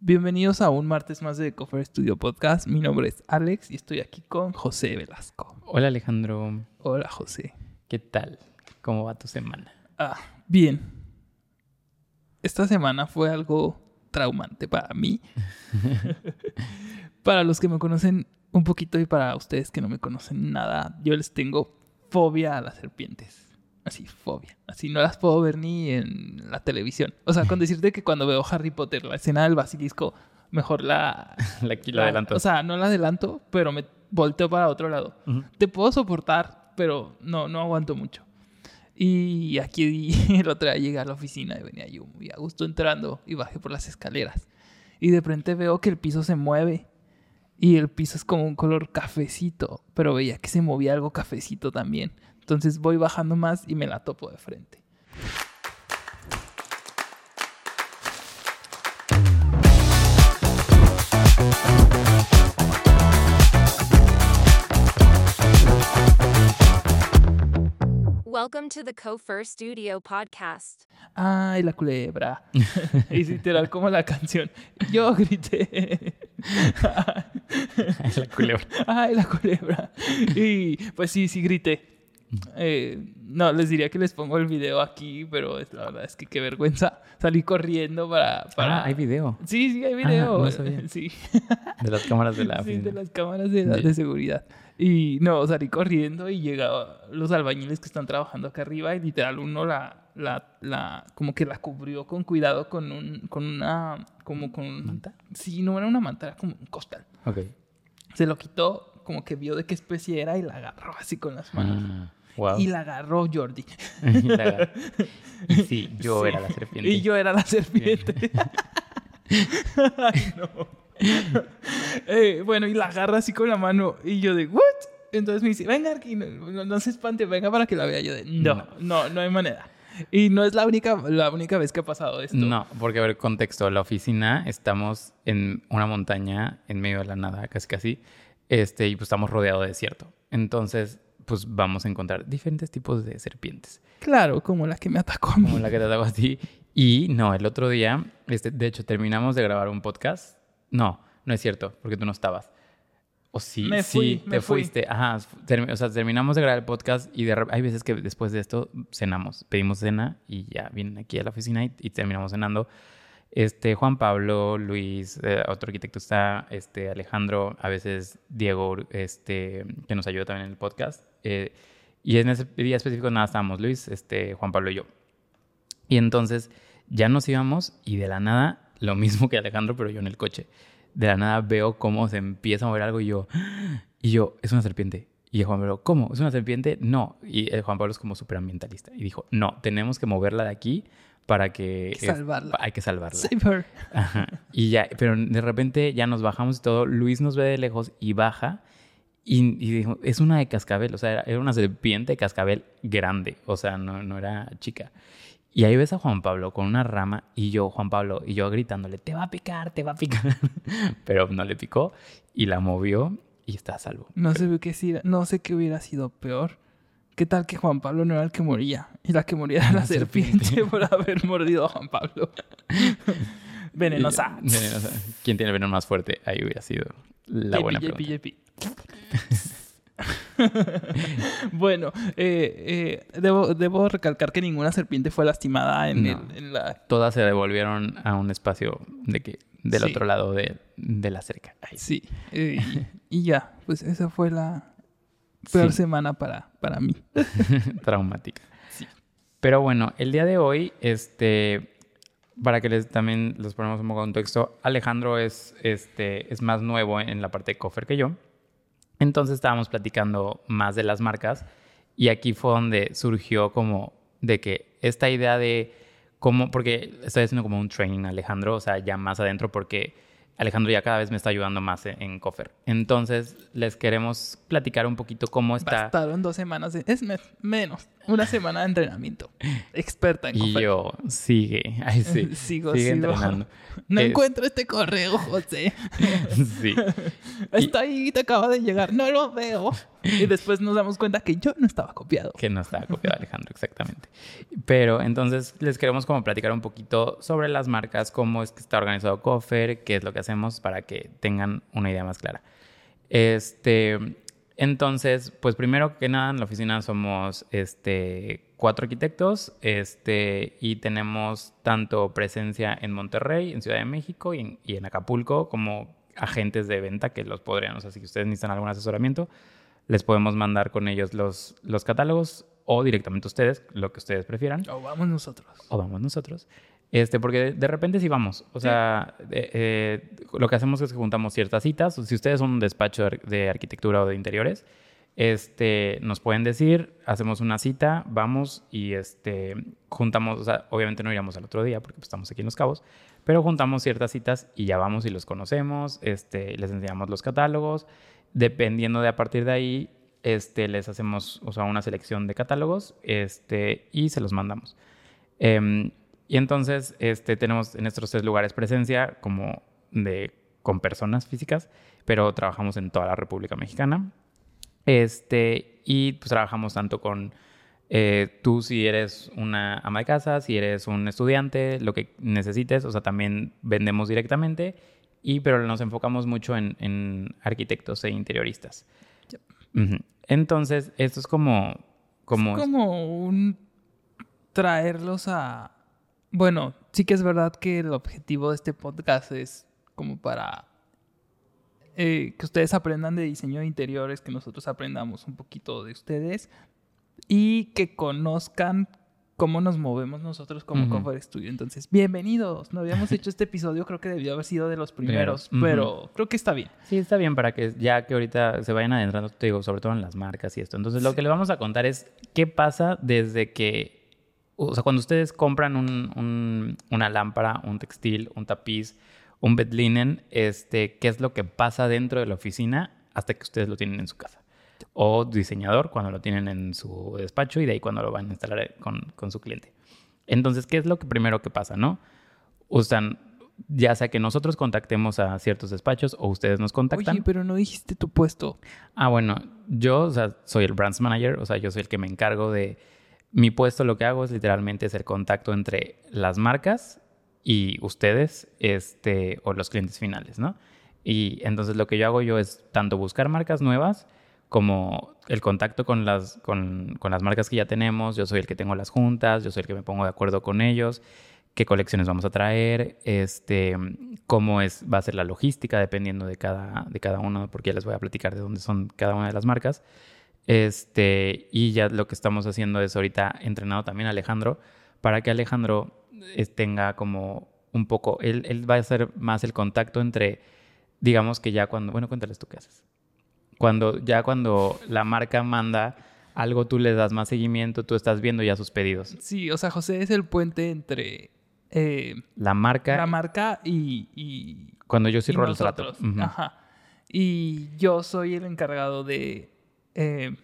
Bienvenidos a un martes más de Cofer Studio Podcast. Mi nombre es Alex y estoy aquí con José Velasco. Hola Alejandro, Hola José. ¿qué tal? ¿Cómo va tu semana? Ah, bien. Esta semana fue algo traumante para mí. para los que me conocen un poquito y para ustedes que no me conocen nada, yo les tengo fobia a las serpientes. Así, fobia. Así no las puedo ver ni en la televisión. O sea, con decirte que cuando veo Harry Potter, la escena del basilisco, mejor la... La, aquí lo adelanto. O sea, no la adelanto, pero me volteo para otro lado. Ujú. Te puedo soportar, pero no, no aguanto mucho. Y aquí el otro día llegué a la oficina y venía yo muy a gusto entrando y bajé por las escaleras. Y de repente veo que el piso se mueve. Y el piso es como un color cafecito, pero veía que se movía algo cafecito también. Entonces voy bajando más y me la topo de frente. Welcome to the Cofer Studio podcast. ¡Ay, la culebra! es literal como la canción. Yo grité. la culebra. ¡Ay, la culebra! Y pues sí, sí grité. Eh, no, les diría que les pongo el video aquí, pero es- la verdad es que qué vergüenza. Salí corriendo para... para... Ah, hay video Sí, sí, hay video. no sabía. Sí, de las cámaras de la sí, de oficina. las cámaras de, seguridad. Y no, salí corriendo y llegaban los albañiles que están trabajando acá arriba y literal uno la, la, la, como que la cubrió con cuidado con un, con una, como con... ¿Manta? Sí, no era una manta, era como un costal. Ok. Se lo quitó, como que vio de qué especie era y la agarró así con las manos. Ah, wow. Y la agarró Jordi. Y la- y sí, yo Sí. era la serpiente. Y yo era la serpiente. Ay, no. Eh, bueno, y la agarra así con la mano. Y yo de, ¿what? Entonces me dice, venga no, no- no se espante, venga para que la vea. Yo de, no, No. no, no hay manera. Y no es la única, la única vez que ha pasado esto. No, porque a ver, contexto. La oficina, estamos en una montaña en medio de la nada, casi casi. Este, y pues estamos rodeados de desierto. Entonces, pues vamos a encontrar diferentes tipos de serpientes. Claro, como la que me atacó a mí. como la que te hago a ti. Y no, el otro día, este, de hecho, terminamos de grabar un podcast. No, no es cierto, porque tú no estabas. O sí, Me sí, fui, te me fui. fuiste. Ajá, o sea, terminamos de grabar el podcast y de hay veces que después de esto cenamos, pedimos cena y ya vienen aquí a la oficina y, y terminamos cenando. Este, Juan Pablo, Luis, eh, otro arquitecto está, este, Alejandro, a veces Diego, este, que nos ayuda también en el podcast. Eh, y en ese día específico nada estábamos Luis, este, Juan Pablo y yo. Y entonces ya nos íbamos y de la nada, lo mismo que Alejandro, pero yo en el coche. De la nada veo cómo se empieza a mover algo y yo, y yo, es una serpiente. Y Juan Pablo, ¿cómo? ¿Es una serpiente? No. Y el Juan Pablo es como súper ambientalista. Y dijo, no, tenemos que moverla de aquí para que... Hay que es- salvarla. hay que salvarla. Save her. Ajá. Y ya, pero de repente ya nos bajamos y todo. Luis nos ve de lejos y baja. Y, y dijo, es una de cascabel. O sea, era, era una serpiente de cascabel grande. O sea, no, no era chica. Y ahí ves a Juan Pablo con una rama y yo, Juan Pablo, y yo gritándole, te va a picar, te va a picar. Pero no le picó y la movió y está a salvo. No sé qué si- no sé qué hubiera sido peor. ¿Qué tal que Juan Pablo no era el que moría? Y la que moría era la La serpiente, serpiente. por haber mordido a Juan Pablo. Venenosa. Venenosa. ¿Quién tiene el veneno más fuerte? Ahí hubiera sido la buena pregunta. JP. bueno, eh, eh, debo, debo recalcar que ninguna serpiente fue lastimada en, No. el- en la... Todas se devolvieron a un espacio de que, del Sí. otro lado de, de la cerca. Ahí. Sí. eh, y, ya, pues esa fue la peor Sí. semana para, para mí. traumática. Pero bueno, el día de hoy, este, para que les también los ponemos un poco en contexto, Alejandro es, este, es más nuevo en la parte de Coffer que yo. Entonces estábamos platicando más de las marcas y aquí fue donde surgió como de que esta idea de cómo, porque estoy haciendo como un training Alejandro, o sea, ya más adentro porque Alejandro ya cada vez me está ayudando más en, en Coffer. Entonces les queremos platicar un poquito cómo está... Bastaron dos semanas, de- es me- menos, una semana de entrenamiento. Experta en Y cofer. yo, sigue, ay, sí, Sigo, sigue sigo. entrenando. No Es- encuentro este correo, José. Sí. Está ahí, te acaba de llegar. No lo veo. Y después nos damos cuenta que yo no estaba copiado. Que no estaba copiado Alejandro, exactamente. Pero entonces les queremos como platicar un poquito sobre las marcas, cómo es que está organizado Coffer, qué es lo que hacemos para que tengan una idea más clara. Este, entonces, pues primero que nada en la oficina somos este, cuatro arquitectos este, y tenemos tanto presencia en Monterrey, en Ciudad de México y en, y en Acapulco como agentes de venta que los podrían, o sea, si ustedes necesitan algún asesoramiento, les podemos mandar con ellos los, los catálogos o directamente ustedes, lo que ustedes prefieran. O vamos nosotros. O vamos nosotros. Este, porque de, repente sí vamos. O sea, eh, eh, lo que hacemos es que juntamos ciertas citas. Si ustedes son un despacho de arquitectura o de interiores, este, nos pueden decir, hacemos una cita, vamos y este, juntamos, o sea, obviamente no iríamos al otro día porque pues, estamos aquí en Los Cabos, pero juntamos ciertas citas y ya vamos y los conocemos, este, les enseñamos los catálogos, dependiendo de a partir de ahí, este, les hacemos, o sea, una selección de catálogos este, y se los mandamos. Em, y entonces este, tenemos en estos tres lugares presencia como de, con personas físicas, pero trabajamos en toda la República Mexicana. Este, y pues trabajamos tanto con eh, tú si eres una ama de casa, si eres un estudiante, lo que necesites, o sea, también vendemos directamente, y, pero nos enfocamos mucho en, arquitectos e interioristas. Entonces, esto es como... como es como un traerlos a... Bueno, sí que es verdad que el objetivo de este podcast es como para eh, que ustedes aprendan de diseño de interiores, que nosotros aprendamos un poquito de ustedes y que conozcan cómo nos movemos nosotros como uh Studio. Entonces, bienvenidos. No habíamos hecho este episodio, creo que debió haber sido de los primeros, pero creo que está bien. Sí, está bien para que ya que ahorita se vayan adentrando, te digo, sobre todo en las marcas y esto. Entonces, lo que le vamos a contar es qué pasa desde que, o sea, cuando ustedes compran una lámpara, un textil, un tapiz, un bed linen, este, qué es lo que pasa dentro de la oficina hasta que ustedes lo tienen en su casa. O diseñador cuando lo tienen en su despacho y de ahí cuando lo van a instalar con, con su cliente. Entonces, ¿qué es lo que primero que pasa, no? Usan, ya sea que nosotros contactemos a ciertos despachos o ustedes nos contactan. Oye, pero no dijiste tu puesto. Ah, bueno, yo, o sea, soy el brands manager, o sea, yo soy el que me encargo de mi puesto. Lo que hago es literalmente ser contacto entre las marcas y ustedes este, o los clientes finales, ¿no? Y entonces lo que yo hago yo es tanto buscar marcas nuevas como el contacto con las, con, con las marcas que ya tenemos. Yo soy el que tengo las juntas, yo soy el que me pongo de acuerdo con ellos, qué colecciones vamos a traer, este, cómo es, va a ser la logística dependiendo de cada, de cada uno, porque ya les voy a platicar de dónde son cada una de las marcas. Este, y ya lo que estamos haciendo es ahorita entrenado también a Alejandro para que Alejandro tenga como un poco, él, él va a hacer más el contacto entre, digamos que ya cuando, bueno, cuéntales tú qué haces. Cuando, ya cuando la marca manda algo, tú le das más seguimiento, tú estás viendo ya sus pedidos. Sí, o sea, José es el puente entre eh, la marca. La marca y. cuando yo cierro los tratos. Ajá. Y yo soy el encargado de eh,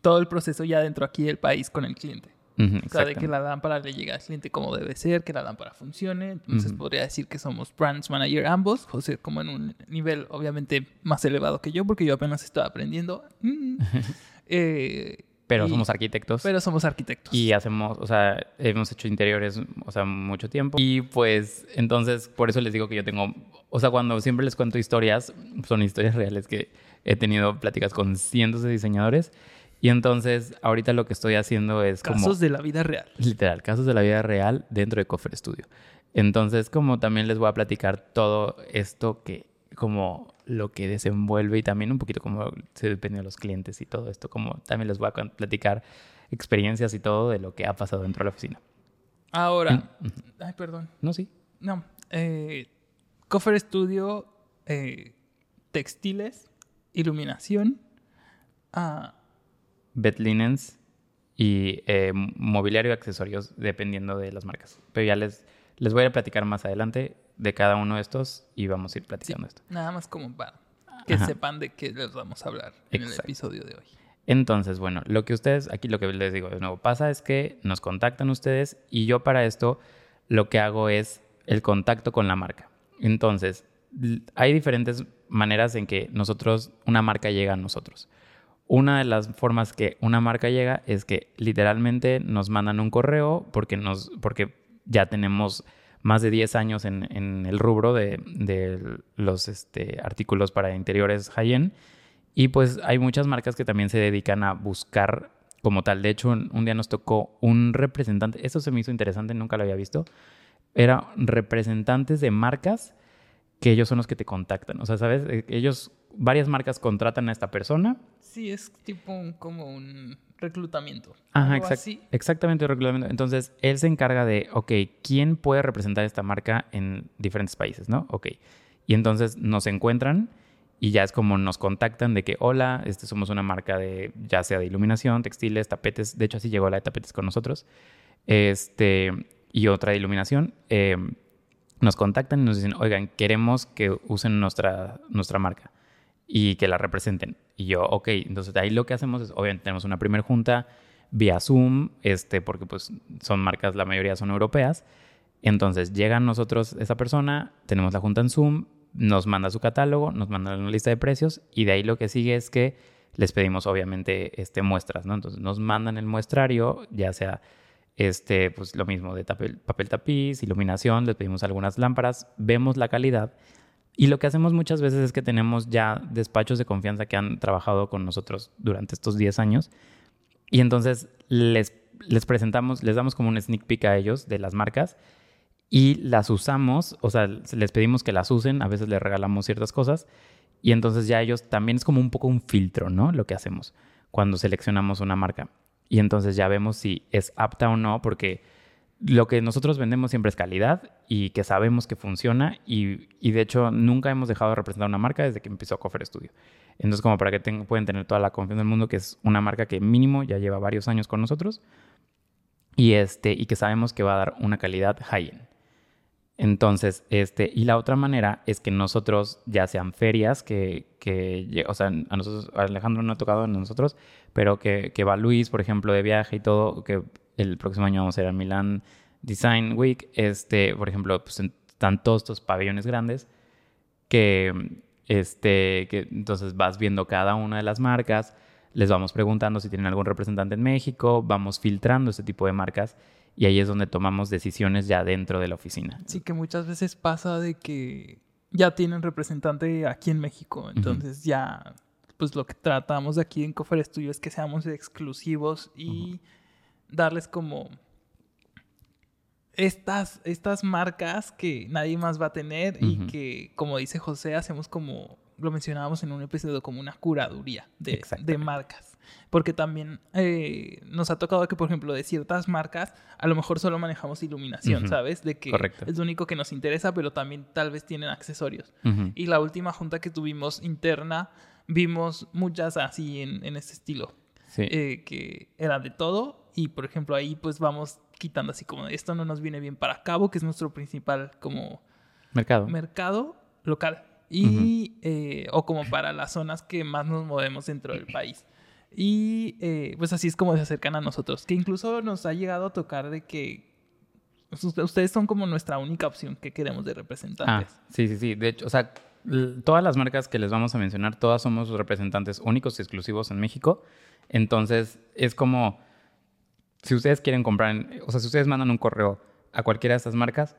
todo el proceso ya dentro aquí del país con el cliente o sea, de que la lámpara le llegue al cliente como debe ser, que la lámpara funcione. Entonces podría decir que somos brands manager ambos, José como en un nivel obviamente más elevado que yo, porque yo apenas estoy aprendiendo. Mm. Eh, pero somos arquitectos. Pero somos arquitectos. Y hacemos, o sea, hemos hecho interiores, o sea, mucho tiempo. Y pues, entonces, por eso les digo que yo tengo, o sea, cuando siempre les cuento historias, son historias reales que he tenido pláticas con cientos de diseñadores y entonces, ahorita lo que estoy haciendo es como... Casos de la vida real. Literal, casos de la vida real dentro de Coffer Studio. Entonces, como también les voy a platicar todo esto que, como lo que desenvuelve y también un poquito como se depende de los clientes y todo esto, como también les voy a platicar experiencias y todo de lo que ha pasado dentro de la oficina. Ahora, ay, perdón. No, sí. No, eh, Coffer Studio, eh, textiles, iluminación, ah, bed linens y eh, mobiliario y accesorios dependiendo de las marcas. Pero ya les, les voy a platicar más adelante de cada uno de estos y vamos a ir platicando esto. Nada más como para que sepan de qué les vamos a hablar en el episodio de hoy. Entonces, bueno, lo que ustedes, aquí lo que les digo de nuevo, pasa es que nos contactan ustedes y yo para esto lo que hago es el contacto con la marca. Entonces, hay diferentes maneras en que nosotros, una marca llega a nosotros. Una de las formas que una marca llega es que literalmente nos mandan un correo porque, nos, porque ya tenemos más de 10 años en, en el rubro de, de los este, artículos para interiores high-end. Y pues hay muchas marcas que también se dedican a buscar como tal. De hecho, un, día nos tocó un representante, eso se me hizo interesante, nunca lo había visto. Era representantes de marcas que ellos son los que te contactan. O sea, ¿sabes? Eh, Ellos, varias marcas contratan a esta persona. Sí, es tipo un- como un reclutamiento. Ajá, exact- así. exactamente el reglamento. Entonces, él se encarga de, ok, ¿quién puede representar esta marca en diferentes países, no? Ok. Y entonces nos encuentran y ya es como nos contactan de que, hola, este somos una marca de, ya sea de iluminación, textiles, tapetes. De hecho, así llegó la de tapetes con nosotros. Este, y otra de iluminación. Eh, nos contactan y nos dicen, oigan, queremos que usen nuestra, nuestra marca y que la representen. Y yo, ok, entonces de ahí lo que hacemos es, obviamente tenemos una primera junta vía Zoom, este, porque pues son marcas, la mayoría son europeas. Entonces llegan nosotros, esa persona, tenemos la junta en Zoom, nos manda su catálogo, nos manda una lista de precios y de ahí lo que sigue es que les pedimos obviamente este, muestras, ¿no? Entonces nos mandan el muestrario, ya sea este, pues lo mismo de papel, tapiz, iluminación, les pedimos algunas lámparas, vemos la calidad y lo que hacemos muchas veces es que tenemos ya despachos de confianza que han trabajado con nosotros durante estos 10 años y entonces les, les presentamos, les damos como un sneak peek a ellos de las marcas y las usamos, o sea, les pedimos que las usen, a veces les regalamos ciertas cosas y entonces ya ellos también es como un poco un filtro, ¿no? Lo que hacemos cuando seleccionamos una marca. Y entonces ya vemos si es apta o no, porque lo que nosotros vendemos siempre es calidad y que sabemos que funciona y, de hecho nunca hemos dejado de representar una marca desde que empezó Cofer Studio. Entonces como para que ten- pueden tener toda la confianza del mundo que es una marca que mínimo ya lleva varios años con nosotros y, este, y que sabemos que va a dar una calidad high-end. Entonces, este, y la otra manera es que nosotros, ya sean ferias, que, que o sea, a nosotros, Alejandro no ha tocado a nosotros, pero que, que va Luis, por ejemplo, de viaje y todo, que el próximo año vamos a ir a Milan Design Week, este, por ejemplo, pues están todos estos pabellones grandes que, este, que entonces vas viendo cada una de las marcas, les vamos preguntando si tienen algún representante en México, vamos filtrando este tipo de marcas y ahí es donde tomamos decisiones ya dentro de la oficina. Sí, que muchas veces pasa de que ya tienen representante aquí en México. Entonces ya, pues lo que tratamos de aquí en Cofer Studio es que seamos exclusivos y darles como estas, estas marcas que nadie más va a tener y que, como dice José, hacemos como, lo mencionábamos en un episodio, como una curaduría de, de marcas. Porque también eh, nos ha tocado que, por ejemplo, de ciertas marcas, a lo mejor solo manejamos iluminación, Ujú. ¿sabes? De que Correcto. es lo único que nos interesa, pero también tal vez tienen accesorios. Ujú. Y la última junta que tuvimos interna, vimos muchas así en, en este estilo, Sí. eh, que era de todo. Y, por ejemplo, ahí pues vamos quitando así como, esto no nos viene bien para Cabo, que es nuestro principal como Mercado. mercado local. Y, eh, o como para las zonas que más nos movemos dentro del país. Y eh, pues así es como se acercan a nosotros. Que incluso nos ha llegado a tocar de que us- ustedes son como nuestra única opción que queremos de Ah, representantes. sí, sí, sí. De hecho, o sea, todas las marcas que les vamos a mencionar, todas somos representantes únicos y exclusivos en México. Entonces, es como, si ustedes quieren comprar, o sea, si ustedes mandan un correo a cualquiera de estas marcas,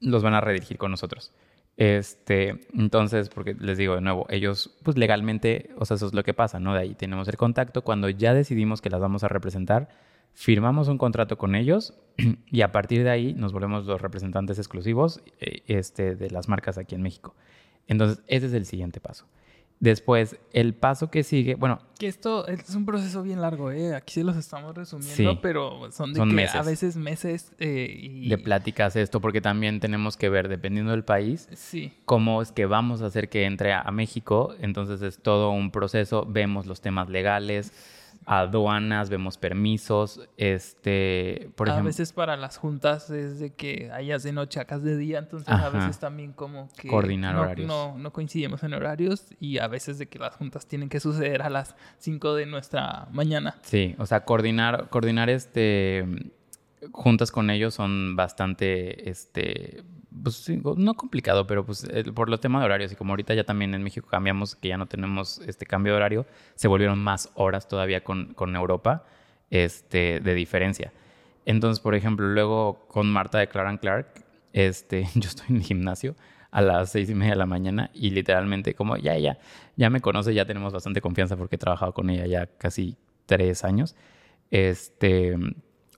los van a redirigir con nosotros. Este, entonces, porque les digo de nuevo, ellos, pues legalmente, o sea, eso es lo que pasa, ¿no? De ahí tenemos el contacto. Cuando ya decidimos que las vamos a representar, firmamos un contrato con ellos y a partir de ahí nos volvemos los representantes exclusivos eh, este, de las marcas aquí en México. Entonces, ese es el siguiente paso. Después, el paso que sigue, bueno, Que esto es un proceso bien largo, ¿eh? Aquí sí los estamos resumiendo, Sí. pero son de Son que meses. a veces meses eh, y... de pláticas esto, porque también tenemos que ver, dependiendo del país, Sí. cómo es que vamos a hacer que entre a, a México. Entonces es todo un proceso. Vemos los temas legales, aduanas, vemos permisos. Este, por a ejemplo, veces para las juntas es de que hayas de noche, acá de día, entonces a veces también como que Coordinar no, horarios. No, no coincidimos en horarios y a veces de que las juntas tienen que suceder a las 5 de nuestra mañana. sí, o sea, coordinar, coordinar este juntas con ellos son bastante, este, pues no complicado, pero pues por los temas de horarios y como ahorita ya también en México cambiamos, que ya no tenemos este cambio de horario, se volvieron más horas todavía con, con Europa este, de diferencia. Entonces, por ejemplo, luego con Marta de Clark Clark, este, yo estoy en el gimnasio a las seis y media de la mañana y literalmente como ya, ya, ya me conoce, ya tenemos bastante confianza porque he trabajado con ella ya casi tres años. Este,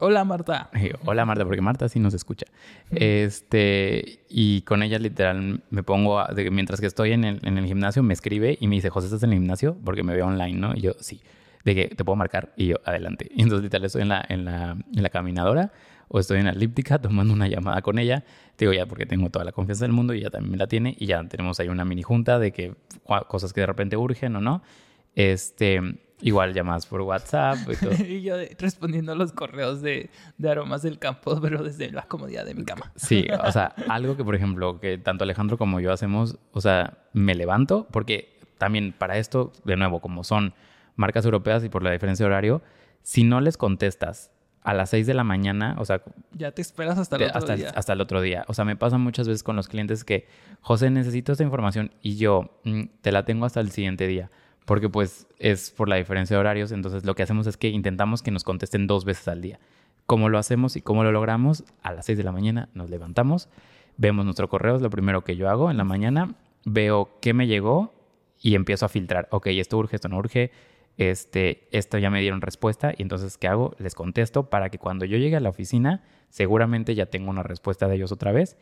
Hola Marta. Hola Marta, porque Marta sí nos escucha. Este, y con ella literal me pongo, mientras que estoy en el, en el, gimnasio, me escribe y me dice, José, ¿estás en el gimnasio? Porque me veo online, ¿no? Y yo, sí. De que te puedo marcar y yo, adelante. Y entonces literal estoy en la, en la, en la caminadora o estoy en la elíptica tomando una llamada con ella. Te digo ya porque tengo toda la confianza del mundo y ella también me la tiene. Y ya tenemos ahí una mini junta de que cosas que de repente urgen o no. Este, Igual llamadas por WhatsApp y todo. y yo respondiendo a los correos de, de, aromas del campo, pero desde la comodidad de mi cama. Sí, o sea, algo que, por ejemplo, que tanto Alejandro como yo hacemos, o sea, me levanto, porque también para esto, de nuevo, como son marcas europeas y por la diferencia de horario, si no les contestas a las 6 de la mañana, o sea... Ya te esperas hasta el otro hasta, día. Hasta el otro día. O sea, me pasa muchas veces con los clientes que, José, necesito esta información y yo mm, te la tengo hasta el siguiente día porque pues es por la diferencia de horarios, entonces lo que hacemos es que intentamos que nos contesten dos veces al día. ¿Cómo lo hacemos y cómo lo logramos? A las 6 de la mañana nos levantamos, vemos nuestro correo, es lo primero que yo hago en la mañana, veo qué me llegó y empiezo a filtrar, ok, esto urge, esto no urge, este, esto ya me dieron respuesta y entonces ¿qué hago? Les contesto para que cuando yo llegue a la oficina seguramente ya tengo una respuesta de ellos otra vez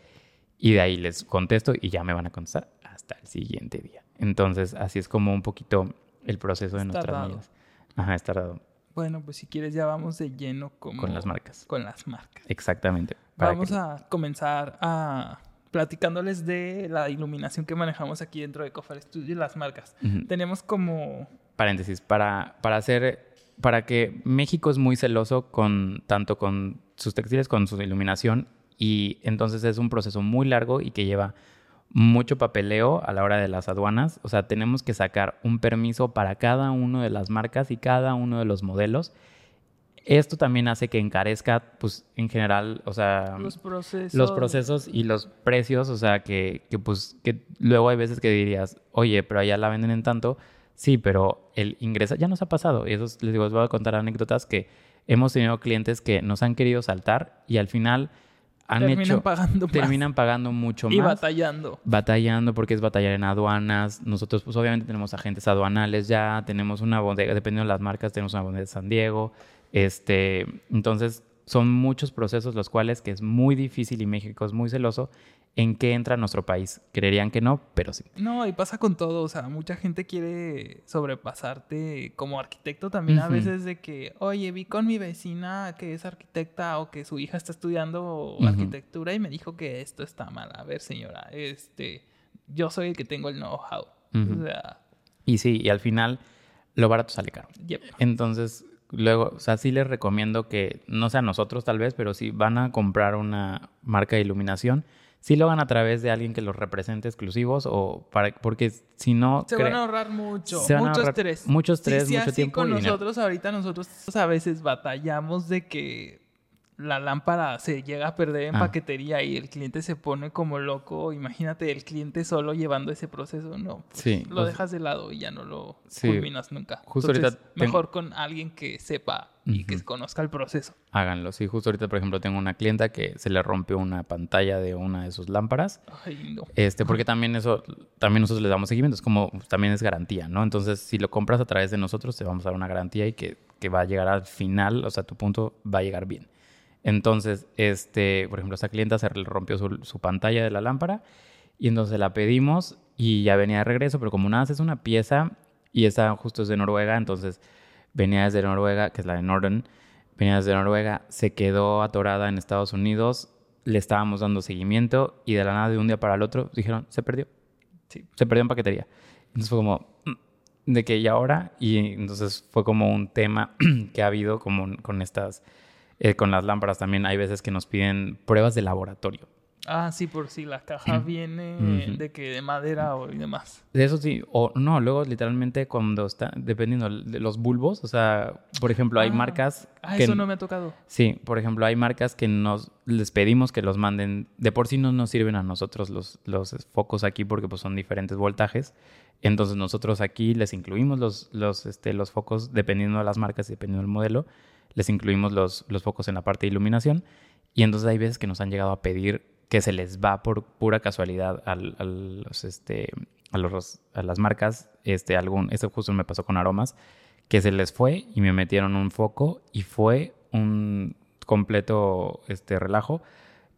y de ahí les contesto y ya me van a contestar hasta el siguiente día. Entonces, así es como un poquito el proceso de nuestras. Ajá, es tardado. Bueno, pues si quieres ya vamos de lleno con las marcas. Con las marcas. Exactamente. Vamos a comenzar a platicándoles de la iluminación que manejamos aquí dentro de Cofar Studio y las marcas. Tenemos como... Paréntesis, para, para hacer... Para que México es muy celoso con tanto con sus textiles, con su iluminación y entonces es un proceso muy largo y que lleva mucho papeleo a la hora de las aduanas. O sea, tenemos que sacar un permiso para cada una de las marcas y cada uno de los modelos. Esto también hace que encarezca, pues, en general, o sea, los procesos, los procesos y los precios. O sea, que, que, pues, que luego hay veces que dirías, oye, pero allá la venden en tanto. Sí, pero el ingreso ya nos ha pasado. Y eso les digo, os voy a contar anécdotas que hemos tenido clientes que nos han querido saltar y al final terminan pagando terminan pagando mucho más. y batallando. Batallando porque es batallar en aduanas. Nosotros pues obviamente tenemos agentes aduanales ya tenemos una bodega dependiendo de las marcas tenemos una bodega de San Diego. Este entonces son muchos procesos los cuales que es muy difícil y México es muy celoso en qué entra nuestro país. Creerían que no, pero sí. No, y pasa con todo, o sea, mucha gente quiere sobrepasarte como arquitecto también a veces de que, oye, vi con mi vecina que es arquitecta o que su hija está estudiando arquitectura y me dijo que esto está mal. A ver, señora, este, yo soy el que tengo el know-how. O sea... Y sí, y al final lo barato sale caro. Entonces, luego, o sea, sí les recomiendo que, no sea nosotros tal vez, pero si van a comprar una marca de iluminación, sí lo hagan a través de alguien que los represente exclusivos o para porque si no se van a ahorrar mucho mucho estrés. mucho estrés mucho tiempo con nosotros ahorita nosotros a veces batallamos de que la lámpara se llega a perder en ah. paquetería y el cliente se pone como loco. Imagínate el cliente solo llevando ese proceso, no. Pues, sí. Lo dejas de lado y ya no lo culminas nunca. Justo ahorita mejor con alguien que sepa y que conozca el proceso. Háganlo. Sí, justo ahorita, por ejemplo, tengo una clienta que se le rompió una pantalla de una de sus lámparas. Ay, no. Este, porque también eso, también nosotros le damos seguimiento. Es como, también es garantía, ¿no? Entonces, si lo compras a través de nosotros, te vamos a dar una garantía y que, que va a llegar al final, o sea, tu punto va a llegar bien. Entonces, este, por ejemplo, esta clienta se rompió su, pantalla de la lámpara y entonces la pedimos y ya venía de regreso, pero como nada es una pieza y esa justo es de Noruega, entonces venía desde Noruega, que es la de Norden, venía desde Noruega, se quedó atorada en Estados Unidos, le estábamos dando seguimiento y de la nada de un día para el otro dijeron, se perdió. Se perdió en paquetería. Entonces fue como, mm, de que y ahora, y entonces fue como un tema que ha habido como con estas eh, con las lámparas también hay veces que nos piden pruebas de laboratorio. Ah, sí, por si la caja viene de que de madera o y demás. De eso sí, o no, luego literalmente cuando está, dependiendo de los bulbos, o sea, por ejemplo, hay Ah. marcas Ah, que... eso no me ha tocado. Sí, por ejemplo, hay marcas que nos les pedimos que los manden. De por sí no nos sirven a nosotros los, los focos aquí porque pues son diferentes voltajes. Entonces nosotros aquí les incluimos los, los, este, los focos, dependiendo de las marcas y dependiendo del modelo, les incluimos los, focos en la parte de iluminación. Y entonces hay veces que nos han llegado a pedir que se les va por pura casualidad este, a, las marcas. Este, algún, esto justo me pasó con aromas, que se les fue y me metieron un foco y fue un completo este, relajo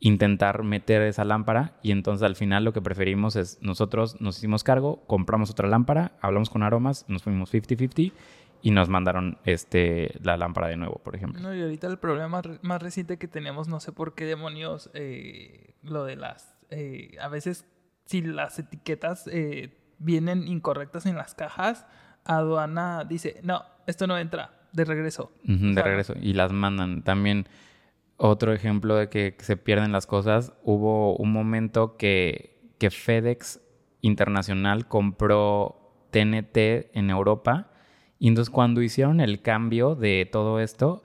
intentar meter esa lámpara y entonces al final lo que preferimos es nosotros nos hicimos cargo, compramos otra lámpara, hablamos con aromas, nos fuimos 50-50 y nos mandaron este, la lámpara de nuevo, por ejemplo. No, y ahorita el problema más, re- más reciente que tenemos, no sé por qué demonios, eh, lo de las... eh, a veces, si las etiquetas eh, vienen incorrectas en las cajas, aduana dice, no, esto no entra, de regreso. De regreso. Y las mandan. También otro ejemplo de que se pierden las cosas. Hubo un momento que, que FedEx Internacional compró TNT en Europa. Y entonces cuando hicieron el cambio de todo esto,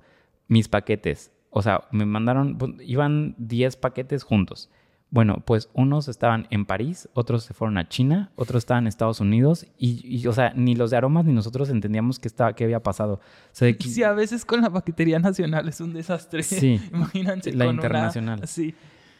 mis paquetes, o sea, me mandaron, pues, iban 10 paquetes juntos. Bueno, pues unos estaban en París, otros se fueron a China, otros estaban en Estados Unidos y, y, o sea, ni los de aromas ni nosotros entendíamos qué, estaba, qué había pasado. O sea, que- Sí, a veces con la paquetería nacional es un desastre. Sí. Imagínense. La con una- internacional. sí.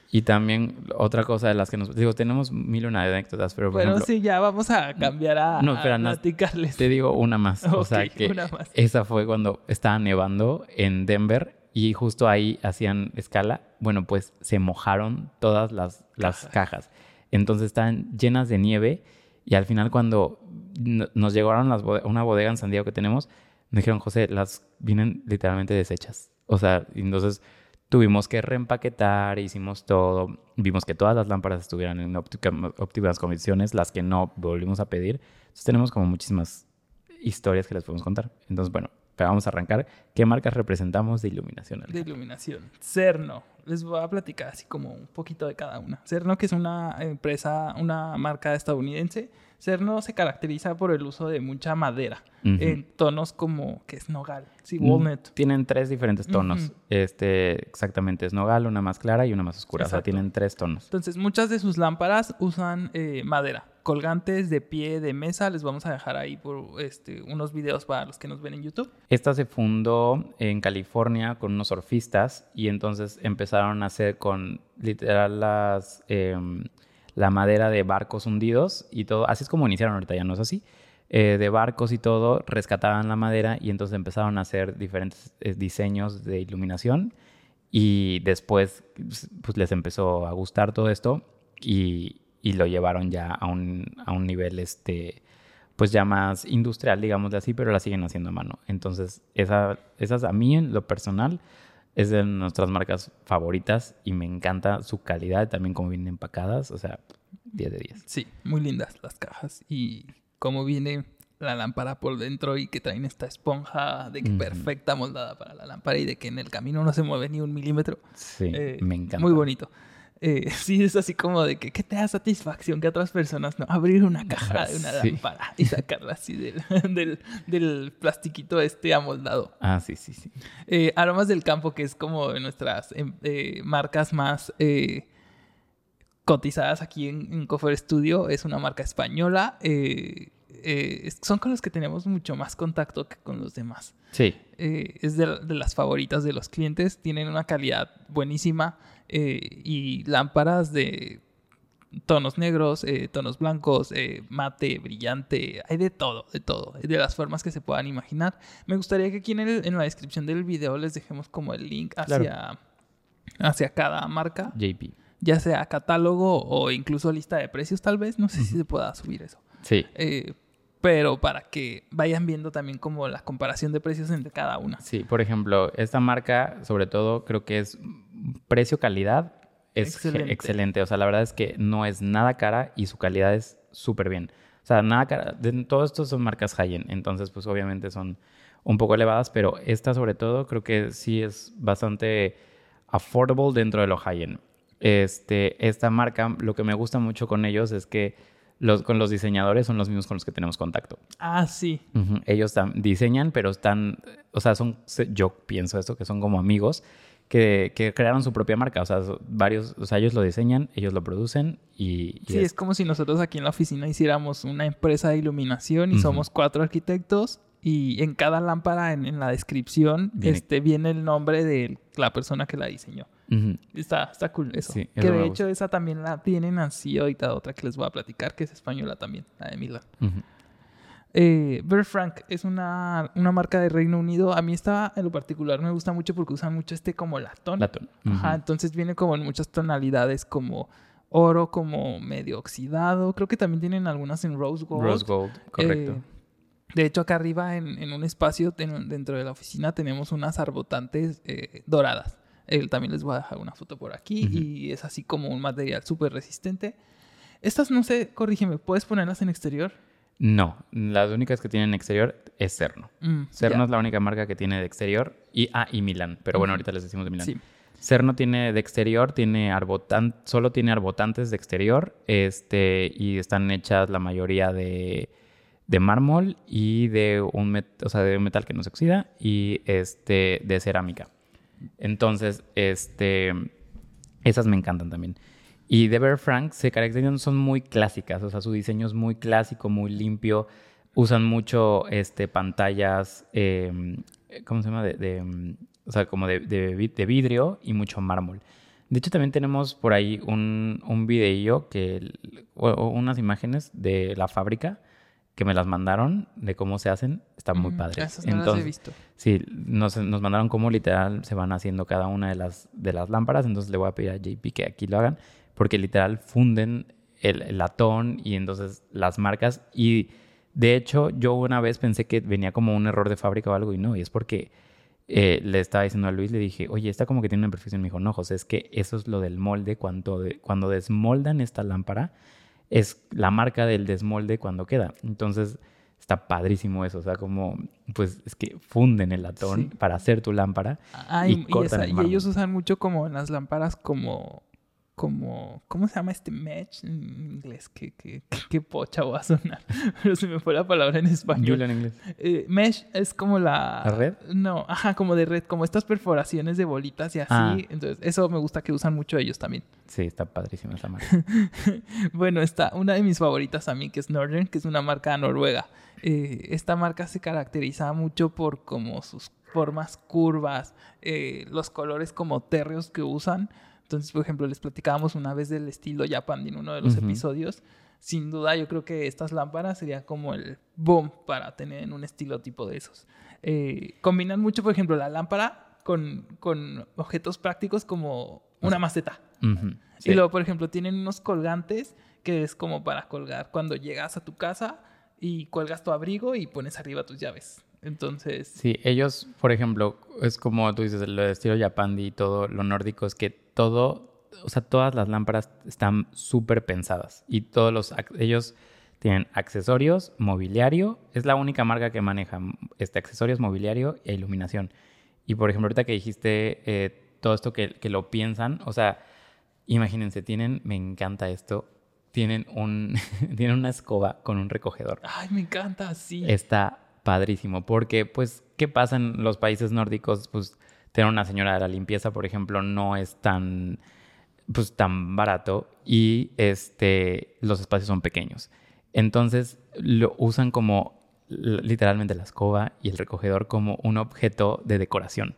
Y también otra cosa de las que nos... Digo, tenemos mil y una anécdotas, pero por Bueno, ejemplo... sí, ya vamos a cambiar a, No, platicarles. Te digo una más. o sea que una más. esa fue cuando estaba nevando en Denver y justo ahí hacían escala. Bueno, pues se mojaron todas las, las cajas. Entonces estaban llenas de nieve y al final cuando nos llegaron las una bodega en San Diego que tenemos, me dijeron, José, las vienen literalmente deshechas. O sea, entonces tuvimos que reempaquetar, hicimos todo, vimos que todas las lámparas estuvieran en óptimas condiciones, las que no volvimos a pedir. Entonces tenemos como muchísimas historias que les podemos contar. Entonces, bueno, pero vamos a arrancar. ¿Qué marcas representamos de iluminación? de Alejandro? iluminación. Cerno. Les voy a platicar así como un poquito de cada una. Cerno, que es una empresa, una marca estadounidense. Cerno se caracteriza por el uso de mucha madera en tonos como que es nogal, sí, Mm, walnut. Tienen tres diferentes tonos. Este, exactamente, es nogal, una más clara y una más oscura. O sea, tienen tres tonos. Entonces, muchas de sus lámparas usan eh, madera. Colgantes de pie de mesa. Les vamos a dejar ahí por este, unos videos para los que nos ven en YouTube. Esta se fundó en California con unos surfistas y entonces empezaron a hacer con literal las, em, la madera de barcos hundidos y todo. Así es como iniciaron, ahorita ya no es así. Eh, de barcos y todo, rescataban la madera y entonces empezaron a hacer diferentes eh, diseños de iluminación y después pues, pues, les empezó a gustar todo esto y, y lo llevaron ya a un, a un nivel este pues ya más industrial, digamos así, pero la siguen haciendo a mano. Entonces, esa, esas a mí en lo personal es de nuestras marcas favoritas y me encanta su calidad, también como vienen empacadas, o sea, 10 de 10. Sí, muy lindas las cajas. Y cómo viene la lámpara por dentro y que traen esta esponja de que perfecta moldada para la lámpara y de que en el camino no se mueve ni un milímetro. Sí, Eh, me encanta. Muy bonito. Eh, sí, es así como de que, ¿qué te da satisfacción que a otras personas no? Abrir una caja de una Sí. lámpara y sacarla así del, del, del plastiquito este amoldado. Ah, sí, sí, sí. Eh, Aromas del Campo, que es como de nuestras em, eh, marcas más eh, cotizadas aquí en, en Cofer Studio, es una marca española. eh, eh, son con los que tenemos mucho más contacto que con los demás. Sí, Eh, es de, de las favoritas de los clientes, tienen una calidad buenísima eh, y lámparas de tonos negros, tonos blancos, mate, brillante, hay de todo, de todo, de las formas que se puedan imaginar. Me gustaría que aquí en, el- en la descripción del video les dejemos como el link hacia, hacia cada marca, JP. ya sea catálogo o incluso lista de precios tal vez, no sé si se pueda subir eso. Sí, Eh, pero para que vayan viendo también como la comparación de precios entre cada una. sí. Por ejemplo, esta marca, sobre todo, creo que es precio-calidad. Es Excelente. excelente. O sea, la verdad es que no es nada cara y su calidad es súper bien. O sea, nada cara. De, todos estos son marcas high-end. Entonces, pues obviamente son un poco elevadas, pero esta sobre todo creo que sí es bastante affordable dentro de lo high-end. Este, esta marca, lo que me gusta mucho con ellos es que los, con los diseñadores son los mismos con los que tenemos contacto. Ah, sí. Ellos diseñan, pero están, o sea, son, yo pienso esto, que son como amigos que, que crearon su propia marca. O sea, varios, o sea, ellos lo diseñan, ellos lo producen y... y Sí, es como si nosotros aquí en la oficina hiciéramos una empresa de iluminación y somos cuatro arquitectos y en cada lámpara, en, en la descripción, Viene- este, viene el nombre de la persona que la diseñó. Está, está cool eso. Sí, que de hecho esa también la tienen así ahorita otra que les voy a platicar, que es española también, la de Milan. Ujú. Eh, Bear Frank es una, una marca de Reino Unido. A mí esta en lo particular me gusta mucho porque usan mucho este como latón. Latón. Ajá, entonces viene como en muchas tonalidades como oro, como medio oxidado. Creo que también tienen algunas en rose gold. Rose Gold, correcto. Eh, de hecho, acá arriba en, en un espacio ten- dentro de la oficina tenemos unas arbotantes eh, doradas. Eh, también les voy a dejar una foto por aquí y es así como un material súper resistente. Estas, no sé, corrígeme, ¿puedes ponerlas en exterior? No, las únicas que tienen exterior es Cerno. Mm, Cerno es la única marca que tiene de exterior y, ah, y Milán. Pero bueno, ahorita les decimos de Milán. Sí. Cerno tiene de exterior, tiene arbotan solo tiene arbotantes de exterior, este, y están hechas la mayoría de, de mármol y de un, metal que no se oxida y este, de cerámica. Entonces, este, esas me encantan también. Y de Bear Frank se caracterizan, son muy clásicas, o sea, su diseño es muy clásico, muy limpio. Usan mucho este, pantallas, eh, ¿cómo se llama? De, o sea, como de, de vi- de vidrio y mucho mármol. De hecho, también tenemos por ahí un, un videillo que, o unas imágenes de la fábrica que me las mandaron de cómo se hacen. Está muy Mm, padre. Esas no las he visto. Sí, nos, nos mandaron cómo literal se van haciendo cada una de las, de las lámparas. Entonces le voy a pedir a JP que aquí lo hagan. Porque literal funden el, el latón y entonces las marcas. Y de hecho, yo una vez pensé que venía como un error de fábrica o algo y no. Y es porque eh, le estaba diciendo a Luis, le dije, oye, esta como que tiene una imperfección. Me dijo, no, José, es que eso es lo del molde. Cuando, de- cuando desmoldan esta lámpara, es la marca del desmolde cuando queda. Entonces está padrísimo eso. O sea, como, pues es que funden el latón Sí. para hacer tu lámpara. Ah, y y, y cortan esa- el y ellos usan mucho como en las lámparas como como ¿cómo se llama este mesh en inglés? Qué, qué, qué, qué pocha voy a sonar. Pero se me fue la palabra en español. En inglés. Eh, mesh es como la... ¿La red? No, ajá, como de red, como estas perforaciones de bolitas y así. Ah. Entonces, eso me gusta que usan mucho ellos también. Sí, está padrísima esa marca. Bueno, está una de mis favoritas a mí, que es Northern, que es una marca noruega. Eh, esta marca se caracteriza mucho por como sus formas curvas, eh, los colores como térreos que usan. Entonces, por ejemplo, les platicábamos una vez del estilo Japan en uno de los Ujú. episodios. Sin duda, yo creo que estas lámparas sería como el boom para tener en un estilo tipo de esos. Eh, combinan mucho, por ejemplo, la lámpara con, con objetos prácticos como una maceta. Ujú, sí. Y luego, por ejemplo, tienen unos colgantes que es como para colgar cuando llegas a tu casa y cuelgas tu abrigo y pones arriba tus llaves. Entonces, Sí, ellos, por ejemplo, es como tú dices, lo de estilo Yapandi y todo lo nórdico, es que todo, o sea, todas las lámparas están súper pensadas y todos los, ellos tienen accesorios, mobiliario, es la única marca que maneja este, accesorios, mobiliario e iluminación. Y por ejemplo, ahorita que dijiste eh, todo esto que, que lo piensan, o sea, imagínense, tienen, me encanta esto, tienen, un, tienen una escoba con un recogedor ay, me encanta, sí. está padrísimo. Porque, pues, ¿qué pasa en los países nórdicos? Pues, tener una señora de la limpieza, por ejemplo, no es tan, pues, tan barato y este, los espacios son pequeños. Entonces, lo usan como literalmente la escoba y el recogedor como un objeto de decoración.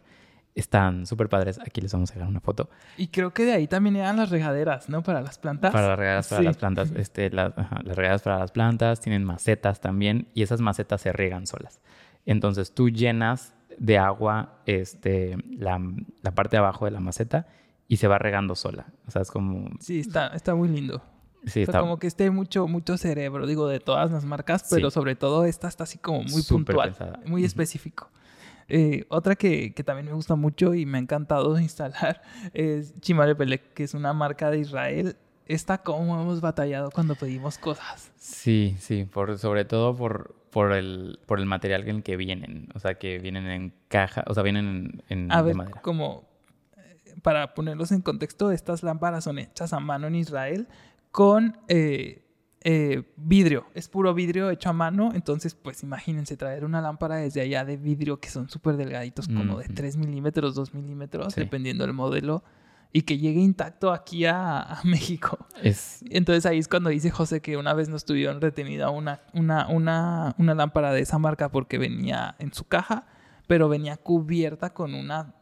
Están súper padres. Aquí les vamos a dejar una foto. Y creo que de ahí también eran las regaderas, ¿no? Para las plantas. Para las regadas para Sí. las plantas. Este, las, ajá, las regadas para las plantas tienen macetas también y esas macetas se riegan solas. Entonces tú llenas de agua este, la, la parte de abajo de la maceta y se va regando sola. O sea, es como... Sí, está, está muy lindo. Sí, O sea, está como que esté mucho, mucho cerebro, digo, de todas las marcas, Sí. pero sobre todo esta está así como muy Súper puntual, pensada. muy específico. Eh, otra que, que también me gusta mucho y me ha encantado instalar es Chimalepelec, que es una marca de Israel. Esta como hemos batallado cuando pedimos cosas. Sí, sí, por, sobre todo por, por, el, por el material en el que vienen. O sea, que vienen en caja, o sea, vienen en, en A de ver, madera. como para ponerlos en contexto, estas lámparas son hechas a mano en Israel con eh, eh, vidrio. Es puro vidrio hecho a mano. Entonces, pues imagínense traer una lámpara desde allá de vidrio que son súper delgaditos, como de Ujú. 3 milímetros, 2 milímetros, Sí. dependiendo del modelo, y que llegue intacto aquí a, a México. Es, Entonces ahí es cuando dice José que una vez nos tuvieron retenida una, una, una, una lámpara de esa marca porque venía en su caja, pero venía cubierta con una...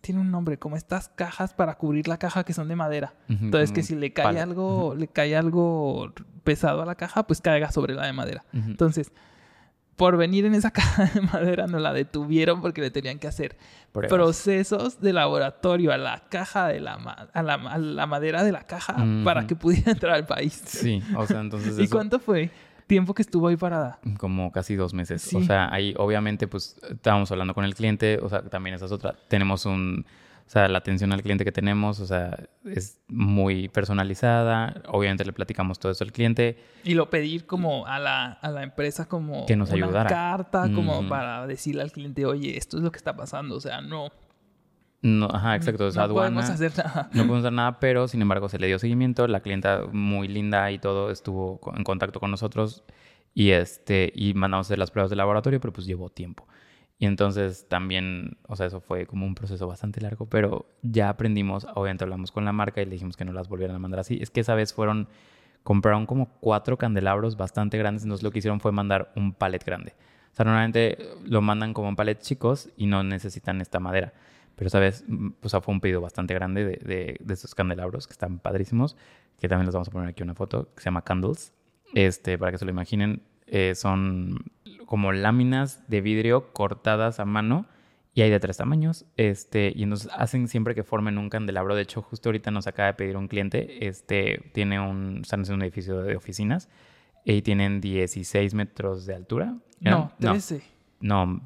Tiene un nombre, como estas cajas para cubrir la caja que son de madera. Entonces que si le cae palo. algo, le cae algo pesado a la caja, pues caiga sobre la de madera. Entonces, por venir en esa caja de madera no la detuvieron porque le tenían que hacer Pruebas. procesos de laboratorio a la caja de la, ma- a la, a la madera de la caja para que pudiera entrar al país. Sí, o sea, entonces ¿Y eso- cuánto fue tiempo que estuvo ahí parada? como casi dos meses. O Sí. sea, ahí obviamente pues estábamos hablando con el cliente, o sea, también esa es otra. Tenemos un, o sea, la atención al cliente que tenemos, o sea, es muy personalizada. Obviamente le platicamos todo eso al cliente. Y lo pedir como a la, a la empresa como Que nos una ayudara. carta como Ujú. para decirle al cliente, oye, esto es lo que está pasando. O sea, no, No, ajá, exacto. O sea, no podemos aduana. hacer nada. No podemos hacer nada, pero sin embargo se le dio seguimiento. La clienta muy linda y todo estuvo en contacto con nosotros y este y mandamos hacer las pruebas de laboratorio, pero pues llevó tiempo. Y entonces también, o sea, eso fue como un proceso bastante largo, pero ya aprendimos, obviamente hablamos con la marca y le dijimos que no las volvieran a mandar así. Es que esa vez fueron, compraron como cuatro candelabros bastante grandes, entonces lo que hicieron fue mandar un palet grande. O sea, normalmente lo mandan como en palet chicos y no necesitan esta madera. Pero esa vez, mm, o sea, fue un pedido bastante grande de, de, de estos candelabros que están padrísimos, que también les vamos a poner aquí una foto, que se llama Candles. Este, para que se lo imaginen, eh, son como láminas de vidrio cortadas a mano y hay de tres tamaños. Este, y entonces hacen siempre que formen un candelabro. De hecho, justo ahorita nos acaba de pedir un cliente, este, tiene un, están haciendo un edificio de oficinas y tienen 16 metros de altura. No, ¿Eran? 13. No,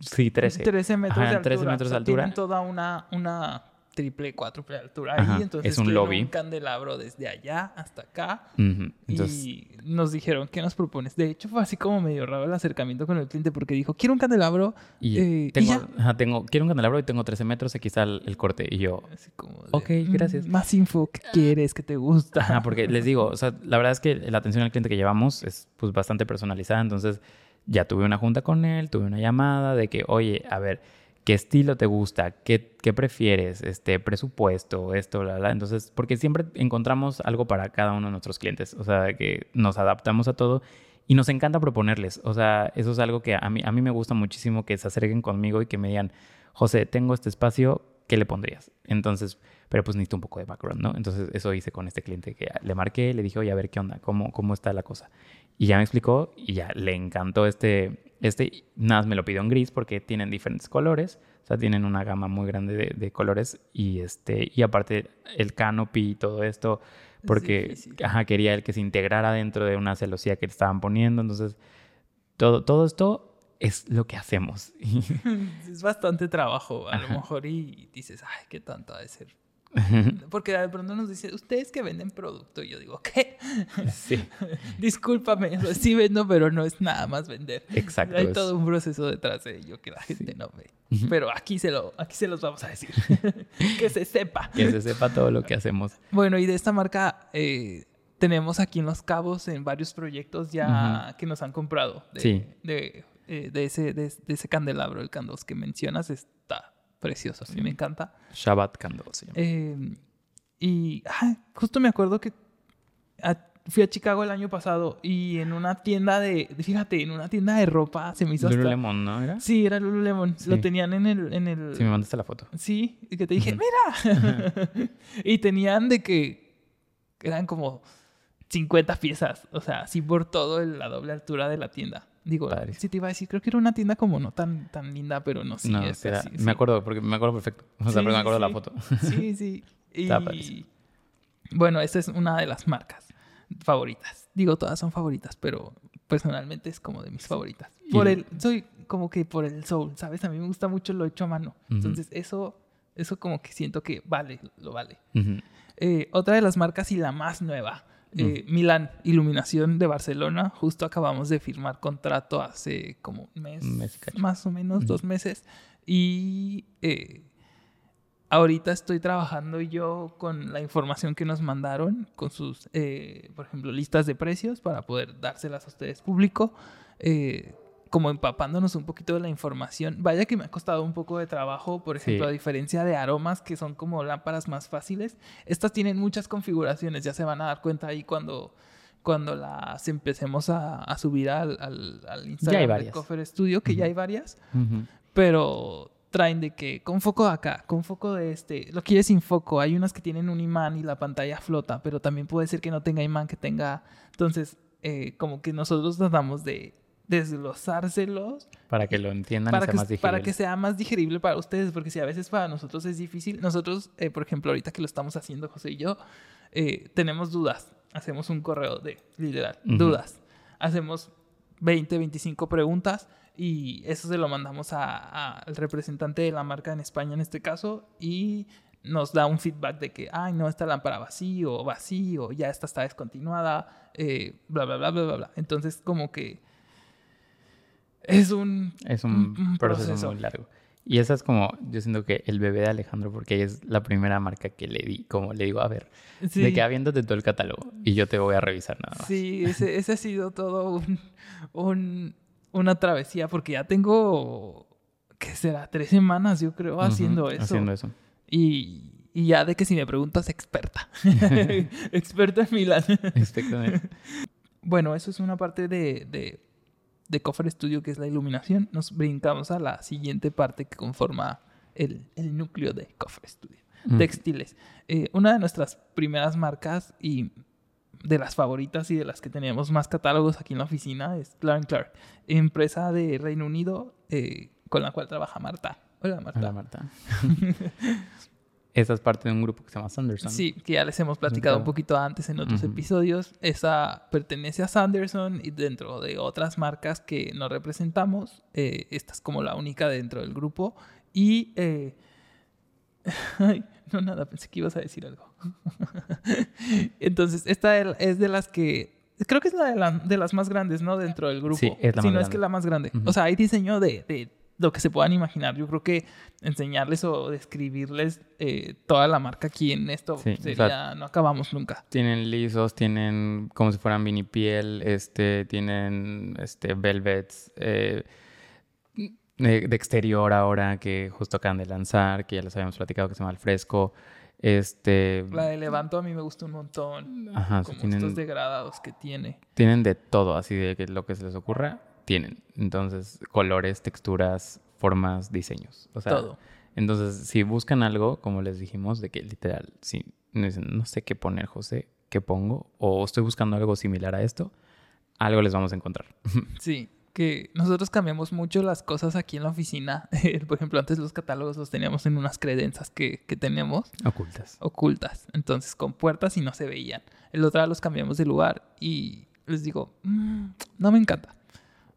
sí, 13. 13 metros Ajá, de altura. 13 metros O de sea, altura. Tienen toda una, una triple, cuádruple altura ahí. Ajá, Entonces es un lobby. un candelabro desde allá hasta acá. Entonces, y nos dijeron, ¿qué nos propones? De hecho, fue así como medio raro el acercamiento con el cliente porque dijo, quiero un candelabro. y eh, y tengo, ya. ajá, tengo, quiero un candelabro y tengo 13 metros, aquí está el, el corte. Y yo, Así como de, Ok, gracias. "Mm, Más info que quieres, que te gusta. Ajá, porque les digo, o sea, la verdad es que la atención al cliente que llevamos es pues bastante personalizada, entonces ya tuve una junta con él, tuve una llamada de que, oye, a ver, ¿qué estilo te gusta? ¿Qué, qué prefieres? Este, presupuesto, esto, bla, bla. Entonces, porque siempre encontramos algo para cada uno de nuestros clientes, o sea, que nos adaptamos a todo y nos encanta proponerles, o sea, eso es algo que a mí, a mí me gusta muchísimo que se acerquen conmigo y que me digan, José, tengo este espacio, ¿qué le pondrías? Entonces, pero pues necesito un poco de background, ¿no? Entonces eso hice con este cliente que le marqué, le dije, oye, a ver qué onda, cómo, cómo está la cosa. Y ya me explicó y ya le encantó este, este, nada, más me lo pidió en gris porque tienen diferentes colores, o sea, tienen una gama muy grande de, de colores y este, y aparte el canopy y todo esto, porque, ajá, quería el que se integrara dentro de una celosía que le estaban poniendo, entonces todo, todo esto es lo que hacemos. es bastante trabajo, a lo Ajá. mejor, y dices, ay, qué tanto ha de ser. Porque de pronto nos dice, ustedes que venden producto. Y yo digo, ¿qué? sí, Discúlpame, o sea, sí vendo, pero no es nada más vender. exacto. Hay es- todo un proceso detrás de ello que la gente no ve. Pero aquí se, lo, aquí se los vamos a decir. que se sepa. que se sepa todo lo que hacemos. Bueno, y de esta marca eh, tenemos aquí en Los Cabos en varios proyectos ya que nos han comprado. De, Sí. De, eh, de ese, de, de ese candelabro, el candos que mencionas, está precioso. A mí me encanta. Shabbat Candle llama. Eh, y ah, justo me acuerdo que a- fui a Chicago el año pasado y en una tienda de, fíjate, en una tienda de ropa se me hizo hasta- Lululemon, ¿no? ¿Era? Sí, era Lululemon. Lo Sí. tenían en el... En el... Sí, me mandaste la foto. Sí, y que te dije, mira. y tenían de que eran como 50 piezas, o sea, así por todo el- la doble altura de la tienda. Digo, Padrísimo. sí te iba a decir, creo que era una tienda como no tan, tan linda, pero no, sí, no, sí era- me sí. acuerdo, porque me acuerdo perfecto. O sea, Sí, pero me sí, acuerdo de la foto. Sí, sí. Y bueno, esta es una de las marcas favoritas. Digo, todas son favoritas, pero personalmente es como de mis favoritas. Por el, soy como que por el soul, ¿sabes? A mí me gusta mucho lo hecho a mano. Entonces, eso, eso como que siento que vale, lo vale. Eh, otra de las marcas y la más nueva, eh, Milán Iluminación de Barcelona. Justo acabamos de firmar contrato hace como un mes, Un más o menos, dos meses. Y eh, ahorita estoy trabajando yo con la información que nos mandaron, con sus, eh, por ejemplo, listas de precios para poder dárselas a ustedes público. eh, como empapándonos un poquito de la información. Vaya que me ha costado un poco de trabajo, por ejemplo, Sí. a diferencia de aromas que son como lámparas más fáciles, estas tienen muchas configuraciones, ya se van a dar cuenta ahí cuando, cuando las empecemos a, a subir al, al, al Instagram de. Coffer Studio, que ya Ujú. hay varias, Ujú. pero traen de que con foco de acá, con foco de este, lo quieres sin foco, hay unas que tienen un imán y la pantalla flota, pero también puede ser que no tenga imán, que tenga, entonces eh, como que nosotros tratamos de desglosárselos Para que lo entiendan y para sea que, más digerible. para que sea más digerible para ustedes, porque si a veces para nosotros es difícil, nosotros, eh, por ejemplo, ahorita que lo estamos haciendo José y yo, eh, tenemos dudas, hacemos un correo de, literal, Ujú. dudas, hacemos 20, 25 preguntas y eso se lo mandamos a- a- al representante de la marca en España en este caso y nos da un feedback de que, ay, no, esta lámpara vacío, vacío, ya esta está descontinuada, eh, bla, bla, bla, bla, bla, bla. Entonces, como que es un... Es un, proceso, proceso. muy largo. Y esa es como, yo siento que el bebé de Alejandro, porque ella es la primera marca que le di, como le digo, a ver, Sí. de que aviéntate todo el catálogo y yo te voy a revisar nada más. Sí, ese, ese ha sido todo un, un- una travesía, porque ya tengo, ¿qué será? Tres semanas, yo creo, haciendo eso. Haciendo eso. Y, y ya de que si me preguntas, experta. experta en Milán. Exactamente. bueno, eso es una parte de, de, de Coffer Studio, que es la iluminación. Nos brincamos a la siguiente parte que conforma el, el núcleo de Coffer Studio. Textiles. Eh, una de nuestras primeras marcas y de las favoritas y de las que tenemos más catálogos aquí en la oficina es Clark Clark, empresa de Reino Unido eh, con la cual trabaja Marta. Hola Marta. Hola, Marta. Esa es parte de un grupo que se llama Sanderson. Sí, que ya les hemos platicado un poquito antes en otros episodios. Esa pertenece a Sanderson y dentro de otras marcas que no representamos, eh, esta es como la única dentro del grupo. Y... eh, Ay, no, nada, pensé que ibas a decir algo. Entonces, esta es de las que... Creo que es la de, la- de las más grandes, ¿no? Dentro del grupo. Sí, es la Si más no es que la más grande. O sea, hay diseño de, de lo que se puedan imaginar. Yo creo que enseñarles o describirles eh, toda la marca aquí en esto Sí, o sea, sería... no acabamos nunca. Tienen lisos, tienen como si fueran mini piel, este, tienen este, velvets eh, de, de exterior ahora que justo acaban de lanzar, que ya les habíamos platicado que se llama el fresco. Este, La de Levanto a mí me gusta un montón. Ajá, como tienen- estos degradados que tiene. tienen de todo, así de que lo que se les ocurra, tienen. Entonces, colores, texturas, formas, diseños. O sea, todo. Entonces, si buscan algo, como les dijimos, de que literal, si no sé qué poner, José, ¿qué pongo? O estoy buscando algo similar a esto, algo les vamos a encontrar. Sí, que nosotros cambiamos mucho las cosas aquí en la oficina. Por ejemplo, antes los catálogos los teníamos en unas credencias que, que tenemos Ocultas. ocultas, entonces con puertas y no se veían. El otro día los cambiamos de lugar y les digo, "Mm, no me encanta.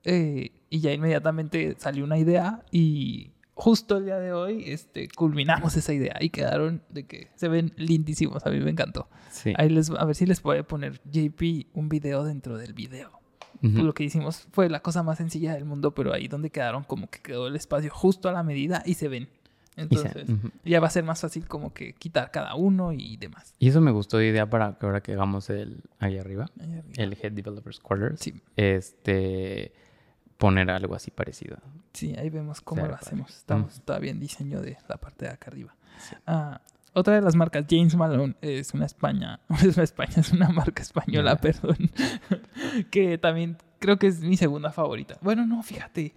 Eh, y ya inmediatamente salió una idea y justo el día de hoy este, culminamos esa idea y quedaron de que se ven lindísimos. A mí me encantó. Sí. Ahí les, a ver si les puede poner JP un video dentro del video. Lo que hicimos fue la cosa más sencilla del mundo, pero ahí donde quedaron como que quedó el espacio justo a la medida y se ven. Se- Entonces ya va a ser más fácil como que quitar cada uno y demás. Y eso me gustó de idea para que ahora que hagamos el ahí arriba, Ahí arriba. el Head Developers Quarters, Sí, este poner algo así parecido. sí, ahí vemos cómo lo padre. hacemos. Estamos todavía en diseño de la parte de acá arriba. Ah, otra de las marcas, James Malone, es una España, es una España, es una marca española, perdón, que también creo que es mi segunda favorita. Bueno, no, fíjate.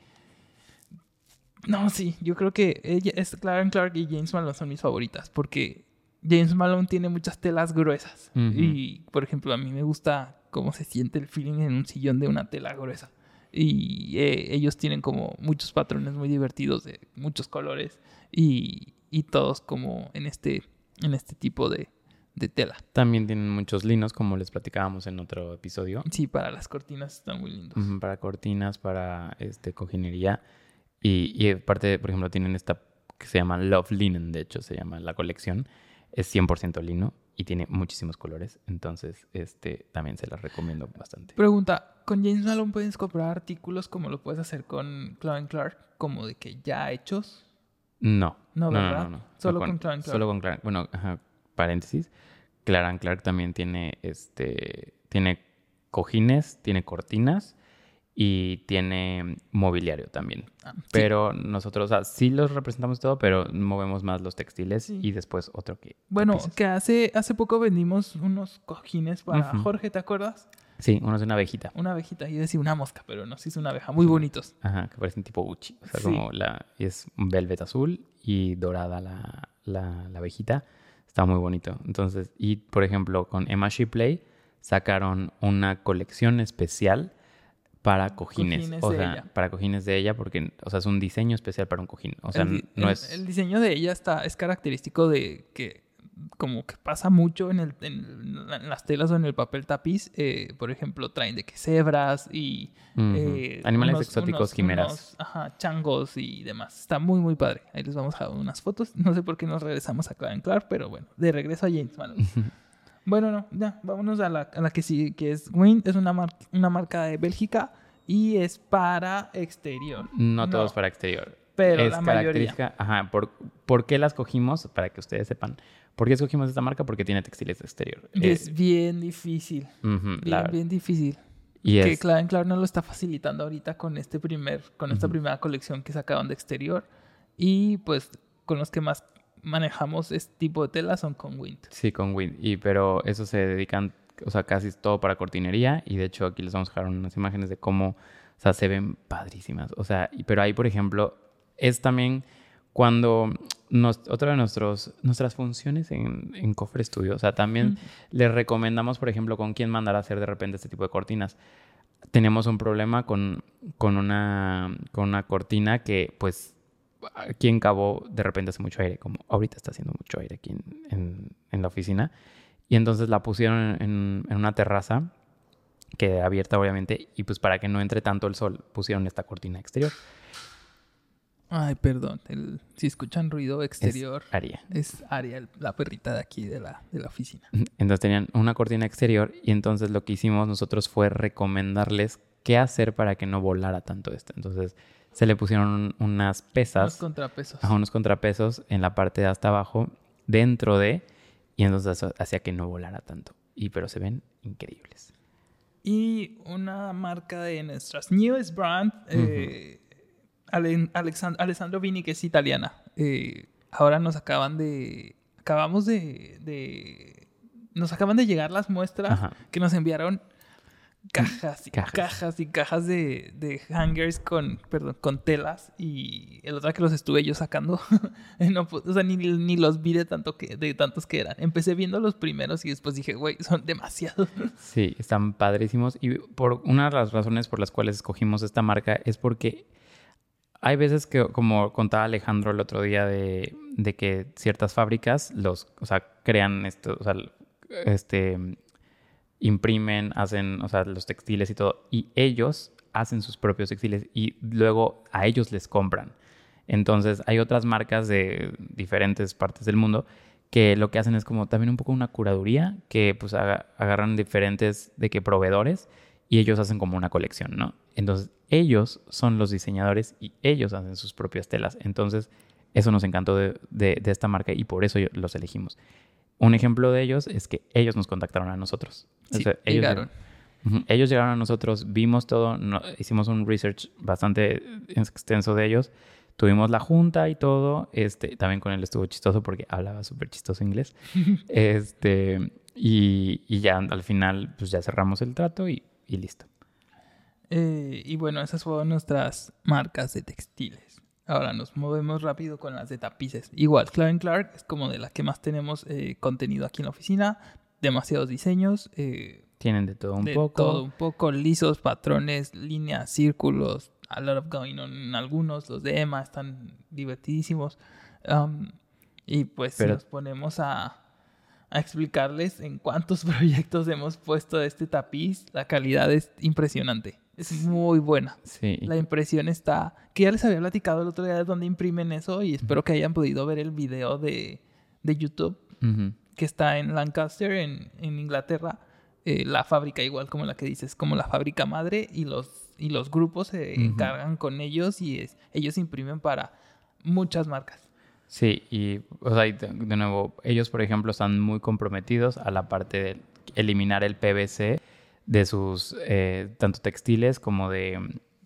No, sí, yo creo que ella, es Clarence Clark y James Malone son mis favoritas porque James Malone tiene muchas telas gruesas y, por ejemplo, a mí me gusta cómo se siente el feeling en un sillón de una tela gruesa. Y eh, ellos tienen como muchos patrones muy divertidos de muchos colores y, y todos como en este, en este tipo de, de tela. También tienen muchos linos, como les platicábamos en otro episodio. Sí, para las cortinas están muy lindos. Para cortinas, para este cojinería. Y, y aparte, por ejemplo, tienen esta que se llama Love Linen, de hecho, se llama la colección. Es 100% lino y tiene muchísimos colores. Entonces, este también se las recomiendo bastante. Pregunta, ¿con James Malone puedes comprar artículos como lo puedes hacer con Clark Clark? Como de que ya hechos. No. No, no, no, ¿verdad? no, no. Solo No, con Clark Clark. Solo con Clark. Bueno, ajá, paréntesis. Clark Clark también tiene, este, tiene cojines, tiene cortinas y tiene mobiliario también. Ah, sí. Pero nosotros, o sea, sí los representamos todo, pero movemos más los textiles Sí. y después otro que... Bueno, que hace, hace poco vendimos unos cojines para. Jorge, ¿te acuerdas? Sí, uno es una abejita. Una abejita, yo decía una mosca, pero no, sí es una abeja, muy bonitos. Ajá, que parecen tipo Gucci. O sea, Sí. como la... Es un velvet azul y dorada la, la, la abejita. Está muy bonito. Entonces, y por ejemplo, con Emma Shipley sacaron una colección especial para cojines. Cojines o sea, ella. para cojines de ella, porque, o sea, es un diseño especial para un cojín. O sea, el, no el- es... el diseño de ella está, es característico de que como que pasa mucho en, el, en la- en las telas o en el papel tapiz. eh, por ejemplo, traen de que cebras y... Eh, Animales unos- exóticos, unos- quimeras. unos, ajá, changos y demás. Está muy, muy padre. Ahí les vamos a dejar unas fotos. No sé por qué nos regresamos a Clark Clark, pero bueno, de regreso a James Malone. Bueno, no, ya, vámonos a la, a la que sí, que es Win. Es una, mar- una marca de Bélgica y es para exterior. No, No. todos para exterior. Pero es la mayoría. característica. Ajá, por, ¿por qué las cogimos? Para que ustedes sepan. ¿Por qué escogimos esta marca? Porque tiene textiles de exterior. Y Eh, es bien difícil. Bien, bien difícil. y Que es, Clark Clark nos lo está facilitando ahorita con este primer, con esta primera colección que sacaron de exterior. Y pues con los que más manejamos este tipo de tela son con Wind. Sí, con Wind. Y, pero eso se dedican, o sea, casi todo para cortinería. Y de hecho, aquí les vamos a dejar unas imágenes de cómo, o sea, se ven padrísimas. O sea, pero ahí, por ejemplo, es también cuando nos, otra de nuestros, nuestras funciones en, en Cofre Studio, o sea, también les recomendamos, por ejemplo, con quién mandar a hacer de repente este tipo de cortinas. Tenemos un problema con, con, una, con una cortina que, pues, aquí en Cabo de repente hace mucho aire, como ahorita está haciendo mucho aire aquí en, en- en la oficina. Y entonces la pusieron en, en una terraza que abierta, obviamente, y pues para que no entre tanto el sol, pusieron esta cortina exterior. Ay, perdón. el- si escuchan ruido exterior, Aria. es Ariel, la perrita de aquí de la, de la oficina. Entonces tenían una cortina exterior y entonces lo que hicimos nosotros fue recomendarles qué hacer para que no volara tanto esto. Entonces se le pusieron unas pesas, contrapesos. a unos contrapesos en la parte de hasta abajo, dentro de, y entonces hacía que no volara tanto. Y pero se ven increíbles. Y una marca de nuestras newest brand, eh, Ale- Alexand- Alessandro Vini, que es italiana. Eh, ahora nos acaban de. Acabamos de, de- Nos acaban de llegar las muestras Ajá. que nos enviaron cajas y Cajas. cajas, y cajas de, de hangers con, perdón, con telas. Y el otro que los estuve yo sacando. no, pu- o sea, ni, ni los vi de, tanto que, de tantos que eran. Empecé viendo los primeros y después dije, güey, son demasiados. Sí, están padrísimos. Y por una de las razones por las cuales escogimos esta marca es porque hay veces que, como contaba Alejandro el otro día, de, de que ciertas fábricas los, o sea, crean esto, o sea, este, imprimen, hacen, o sea, los textiles y todo, y ellos hacen sus propios textiles y luego a ellos les compran. Entonces, hay otras marcas de diferentes partes del mundo que lo que hacen es como también un poco una curaduría, que pues aga- agarran diferentes de que proveedores y ellos hacen como una colección, ¿no? Entonces, ellos son los diseñadores y ellos hacen sus propias telas. Entonces, eso nos encantó de, de- esta marca y por eso los elegimos. Un ejemplo de ellos es que ellos nos contactaron a nosotros. O Sí, sea, ellos, llegaron. Ellos llegaron a nosotros, vimos todo, no- hicimos un research bastante extenso de ellos. Tuvimos la junta y todo. Este, también con él estuvo chistoso porque hablaba súper chistoso inglés. este, y, y ya al final, pues ya cerramos el trato y, y listo. Eh, y bueno, esas fueron nuestras marcas de textiles. Ahora nos movemos rápido con las de tapices. Igual, Clark Clark es como de la que más tenemos eh, contenido aquí en la oficina. Demasiados diseños, eh, Tienen de todo un de poco. todo un poco, lisos, patrones, líneas, círculos, a lot of going on en algunos. Los de Emma están divertidísimos. Um, y pues si Pero- nos ponemos a, a explicarles en cuántos proyectos hemos puesto este tapiz, la calidad es impresionante. Es muy buena. Sí. La impresión está. Que ya les había platicado el otro día de dónde imprimen eso y espero que hayan podido ver el video de, de YouTube que está en Lancaster, en, en Inglaterra. Eh, la fábrica, igual como la que dices, como la fábrica madre y los, y los grupos se encargan con ellos y es, ellos imprimen para muchas marcas. Sí, y, o sea, de nuevo, ellos, por ejemplo, están muy comprometidos a la parte de eliminar el PVC de sus, eh, tanto textiles como de,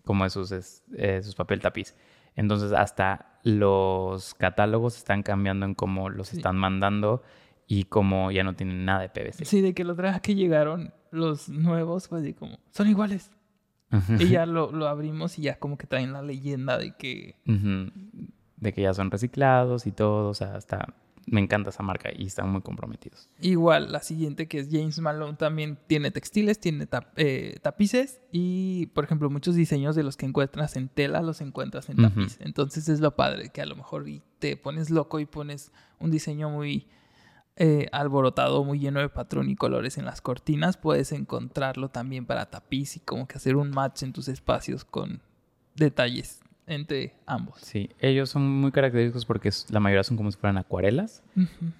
como de sus, eh, sus papel tapiz. Entonces, hasta los catálogos están cambiando en cómo los Sí. están mandando y cómo ya no tienen nada de PVC. Sí, de que los trajes que llegaron, los nuevos, pues como, son iguales. Y ya lo, lo abrimos y ya como que traen la leyenda de que... De que ya son reciclados y todo, o sea, hasta me encanta esa marca y están muy comprometidos. Igual, la siguiente que es James Malone también tiene textiles, tiene tap- eh, tapices y, por ejemplo, muchos diseños de los que encuentras en tela los encuentras en tapiz. Entonces es lo padre, que a lo mejor te pones loco y pones un diseño muy eh, alborotado, muy lleno de patrón y colores en las cortinas, puedes encontrarlo también para tapiz y como que hacer un match en tus espacios con detalles entre ambos. Sí, ellos son muy característicos porque la mayoría son como si fueran acuarelas.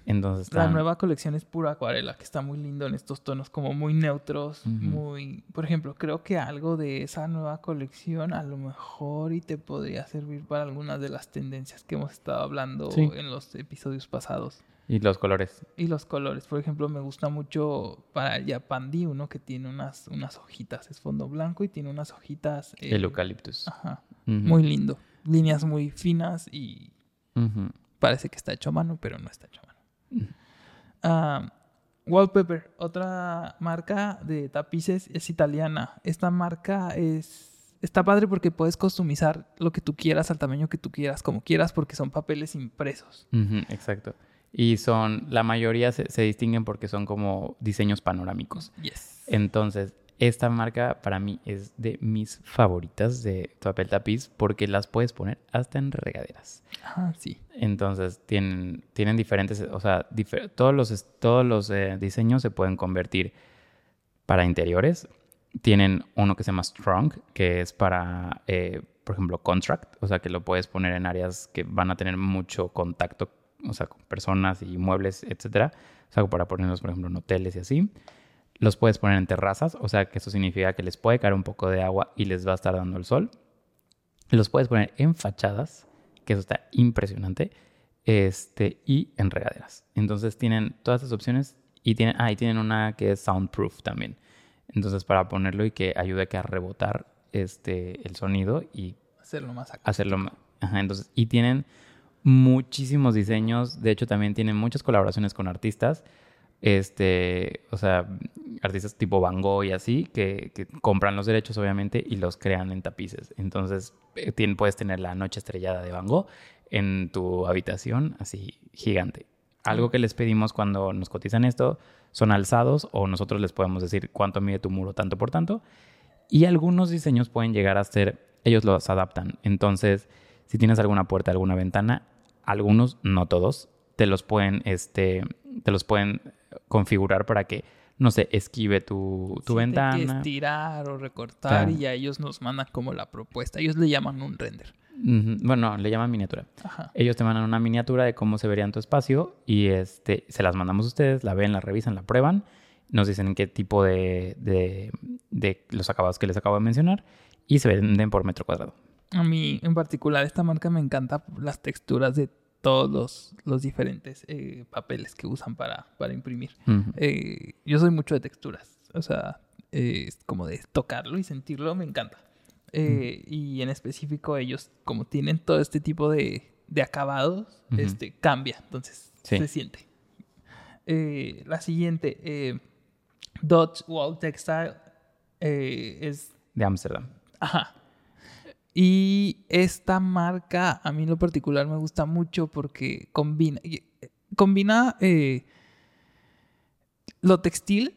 Entonces La nueva colección es pura acuarela, que está muy lindo en estos tonos como muy neutros, muy... Por ejemplo, creo que algo de esa nueva colección a lo mejor y te podría servir para algunas de las tendencias que hemos estado hablando Sí. en los episodios pasados. Y los colores. Y los colores, por ejemplo, me gusta mucho para el Yapandi, uno que tiene unas, unas hojitas, es fondo blanco y tiene unas hojitas... eh, El eucaliptus. Ajá, muy lindo. Líneas muy finas y. Parece que está hecho a mano, pero no está hecho a mano. Ah, Wallpaper, otra marca de tapices, es italiana. Esta marca es está padre porque puedes customizar lo que tú quieras al tamaño que tú quieras, como quieras, porque son papeles impresos. Ujú, Exacto. Y son, la mayoría se, se distinguen porque son como diseños panorámicos. Yes. Entonces, esta marca para mí es de mis favoritas de papel tapiz porque las puedes poner hasta en regaderas. Ah, sí. Entonces, tienen, tienen diferentes, o sea, difer- todos los, todos los eh, diseños se pueden convertir para interiores. Tienen uno que se llama Strong, que es para, eh, por ejemplo, contract, o sea, que lo puedes poner en áreas que van a tener mucho contacto, o sea, con personas y muebles, etcétera. O sea, para ponerlos, por ejemplo, en hoteles y así. Los puedes poner en terrazas, o sea, que eso significa que les puede caer un poco de agua y les va a estar dando el sol. Los puedes poner en fachadas, que eso está impresionante, este, y en regaderas. Entonces tienen todas estas opciones y tienen, ah, y tienen una que es soundproof también. Entonces para ponerlo y que ayude a rebotar este, el sonido y Hacerlo más acá. hacerlo. Ajá, entonces, y tienen muchísimos diseños. De hecho, también tienen muchas colaboraciones con artistas. Este, o sea, artistas tipo Van Gogh y así, que, compran los derechos, obviamente, y los crean en tapices. Entonces, eh, puedes tener la noche estrellada de Van Gogh en tu habitación, así gigante. Algo que les pedimos cuando nos cotizan esto son alzados, o nosotros les podemos decir cuánto mide tu muro tanto por tanto. Y algunos diseños pueden llegar a ser, ellos los adaptan. Entonces, si tienes alguna puerta, alguna ventana, algunos, no todos, te los pueden, este, te los pueden configurar para que, no sé, esquive tu, tu Sí, de que ventana. estirar o recortar Claro. y ya ellos nos mandan como la propuesta. Ellos le llaman un render. Bueno, le llaman miniatura. Ajá. Ellos te mandan una miniatura de cómo se vería en tu espacio y este, se las mandamos a ustedes, la ven, la revisan, la prueban, nos dicen qué tipo de, de, de los acabados que les acabo de mencionar y se venden por metro cuadrado. A mí, en particular, esta marca me encanta las texturas de todos los, los diferentes eh, papeles que usan para, para imprimir. Eh, yo soy mucho de texturas. O sea, eh, como de tocarlo y sentirlo, me encanta. Y en específico, ellos, como tienen todo este tipo de, de acabados, este, cambia. Entonces, Sí. se siente. La siguiente, Dodge Wall Textile, es De Ámsterdam. Ajá. Y esta marca a mí en lo particular me gusta mucho porque combina, y- combina eh, lo textil,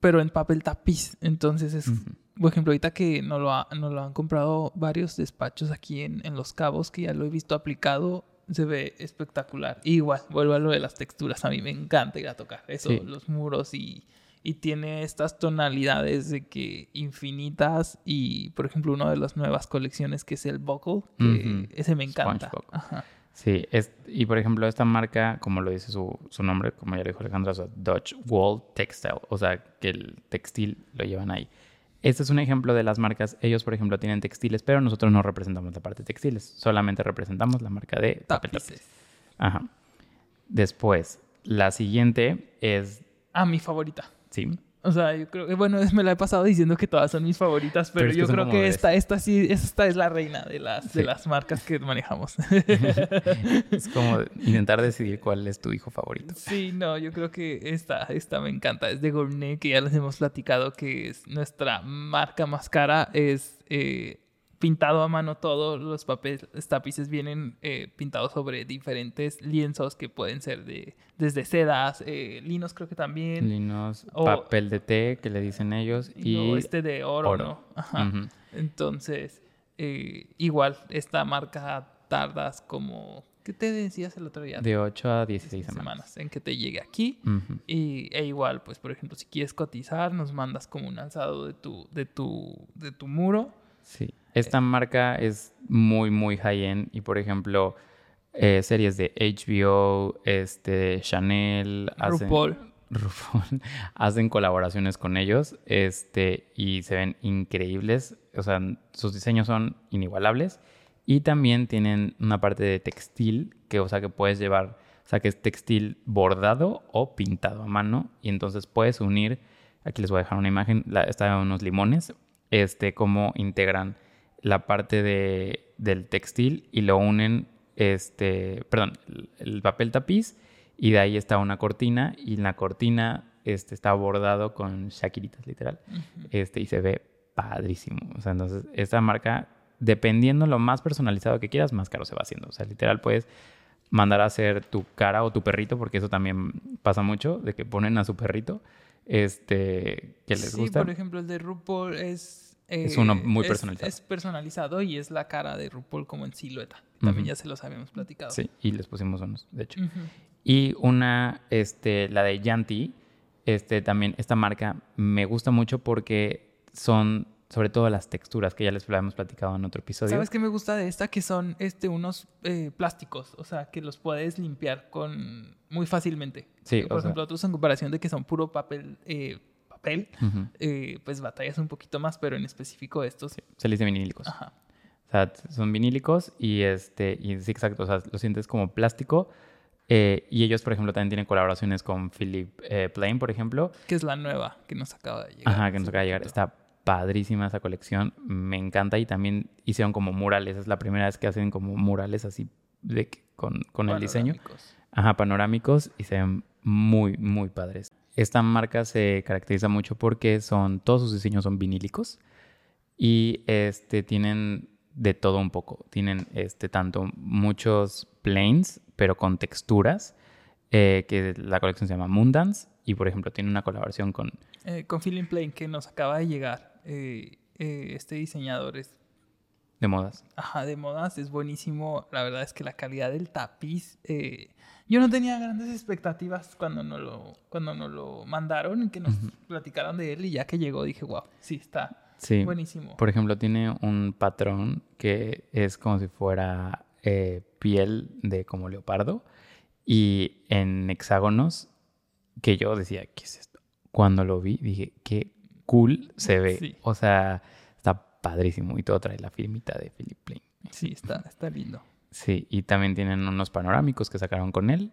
pero en papel tapiz. Entonces es, por ejemplo, ahorita que nos lo, ha- nos lo han comprado varios despachos aquí en, en Los Cabos, que ya lo he visto aplicado, se ve espectacular. Igual, vuelvo a lo de las texturas, a mí me encanta ir a tocar eso, Sí. los muros y, y tiene estas tonalidades de que infinitas y, por ejemplo, una de las nuevas colecciones que es el Buckle, que ese me encanta. Ajá. Sí, es, y por ejemplo, esta marca, como lo dice su, su nombre, como ya lo dijo Alejandra, o sea, Dutch Wall Textile, o sea, que el textil lo llevan ahí. Este es un ejemplo de las marcas. Ellos, por ejemplo, tienen textiles, pero nosotros no representamos la parte de textiles, solamente representamos la marca de papel. Tapices. Ajá. Después, la siguiente es, Ah, mi favorita. Sí, O sea, yo creo que, bueno, me la he pasado diciendo que todas son mis favoritas, pero, Pero es que yo creo que esta, esta sí, esta es la reina de las, de las marcas que manejamos. es como intentar decidir cuál es tu hijo favorito. Sí, no, yo creo que esta, esta me encanta. Es de Gourmet, que ya les hemos platicado que es nuestra marca más cara. Es eh, pintado a mano todo. Los papeles tapices vienen eh, pintados sobre diferentes lienzos que pueden ser de desde sedas, eh, linos creo que también. Linos, O- papel de té, que le dicen ellos, Y este de oro, oro. ¿no? Ajá. Entonces, eh, igual, esta marca tardas como... ¿Qué te decías el otro día? de 8 a 16 semanas. semanas. en que te llegue aquí. Y, e igual, pues, por ejemplo, si quieres cotizar, nos mandas como un alzado de tu, de tu, de tu muro. Sí. Esta marca es muy, muy high-end y, por ejemplo, eh, series de HBO, este, Chanel, hacen- RuPaul. RuPaul, hacen colaboraciones con ellos este, y se ven increíbles. O sea, sus diseños son inigualables y también tienen una parte de textil que, o sea, que puedes llevar, o sea, que es textil bordado o pintado a mano y entonces puedes unir, aquí les voy a dejar una imagen, la, está unos limones, este, cómo integran la parte de, del textil y lo unen, este, perdón, el, el papel tapiz y de ahí está una cortina y en la cortina este, está bordado con shakiritas, literal, este, y se ve padrísimo. O sea, entonces, esta marca, dependiendo lo más personalizado que quieras, más caro se va haciendo. O sea, literal, puedes mandar a hacer tu cara o tu perrito, porque eso también pasa mucho, de que ponen a su perrito, este, que les sí, gusta. por ejemplo, el de RuPaul es... eh, Es uno muy personalizado. Es, personalizado y es la cara de RuPaul como en silueta. También ya se los habíamos platicado. Sí, y les pusimos unos, de hecho. Y una, este, la de Yanti, este, también, esta marca me gusta mucho porque son, sobre todo las texturas, que ya les habíamos platicado en otro episodio. ¿Sabes qué me gusta de esta? Que son este, unos eh, plásticos, o sea, que los puedes limpiar con muy fácilmente. Sí, Por o sea- ejemplo, otros en comparación de que son puro papel, eh, papel, Ujú. eh, pues batallas un poquito más, pero en específico estos. Se les dice vinílicos. Ajá. O sea, son vinílicos y este, y sí, exacto, o sea, lo sientes como plástico. Eh, y ellos, por ejemplo, también tienen colaboraciones con Philip eh, Plain, por ejemplo. Que es la nueva que nos acaba de llegar. Ajá, que nos acaba de llegar. Está padrísima esa colección. Me encanta. Y también hicieron como murales. Es la primera vez que hacen como murales así de con, con el diseño. Ajá, panorámicos y se ven muy, muy padres. Esta marca se caracteriza mucho porque son, todos sus diseños son vinílicos y este, tienen de todo un poco. Tienen este, tanto muchos planes, pero con texturas, eh, que la colección se llama Moondance y, por ejemplo, tiene una colaboración con... Eh, con Feeling Plain, que nos acaba de llegar. eh, eh, este diseñador es de modas. Ajá, de modas es buenísimo. La verdad es que la calidad del tapiz. eh, yo no tenía grandes expectativas cuando nos lo, cuando nos lo mandaron y que nos platicaron de él. Y ya que llegó dije, wow, sí, está Sí. buenísimo. Por ejemplo, tiene un patrón que es como si fuera eh, piel de como leopardo y en hexágonos que yo decía, ¿qué es esto? Cuando lo vi dije, qué cool se ve. Sí. O sea, padrísimo y todo trae la firmita de Philip Plain. Sí, está, está lindo. Sí, y también tienen unos panorámicos que sacaron con él,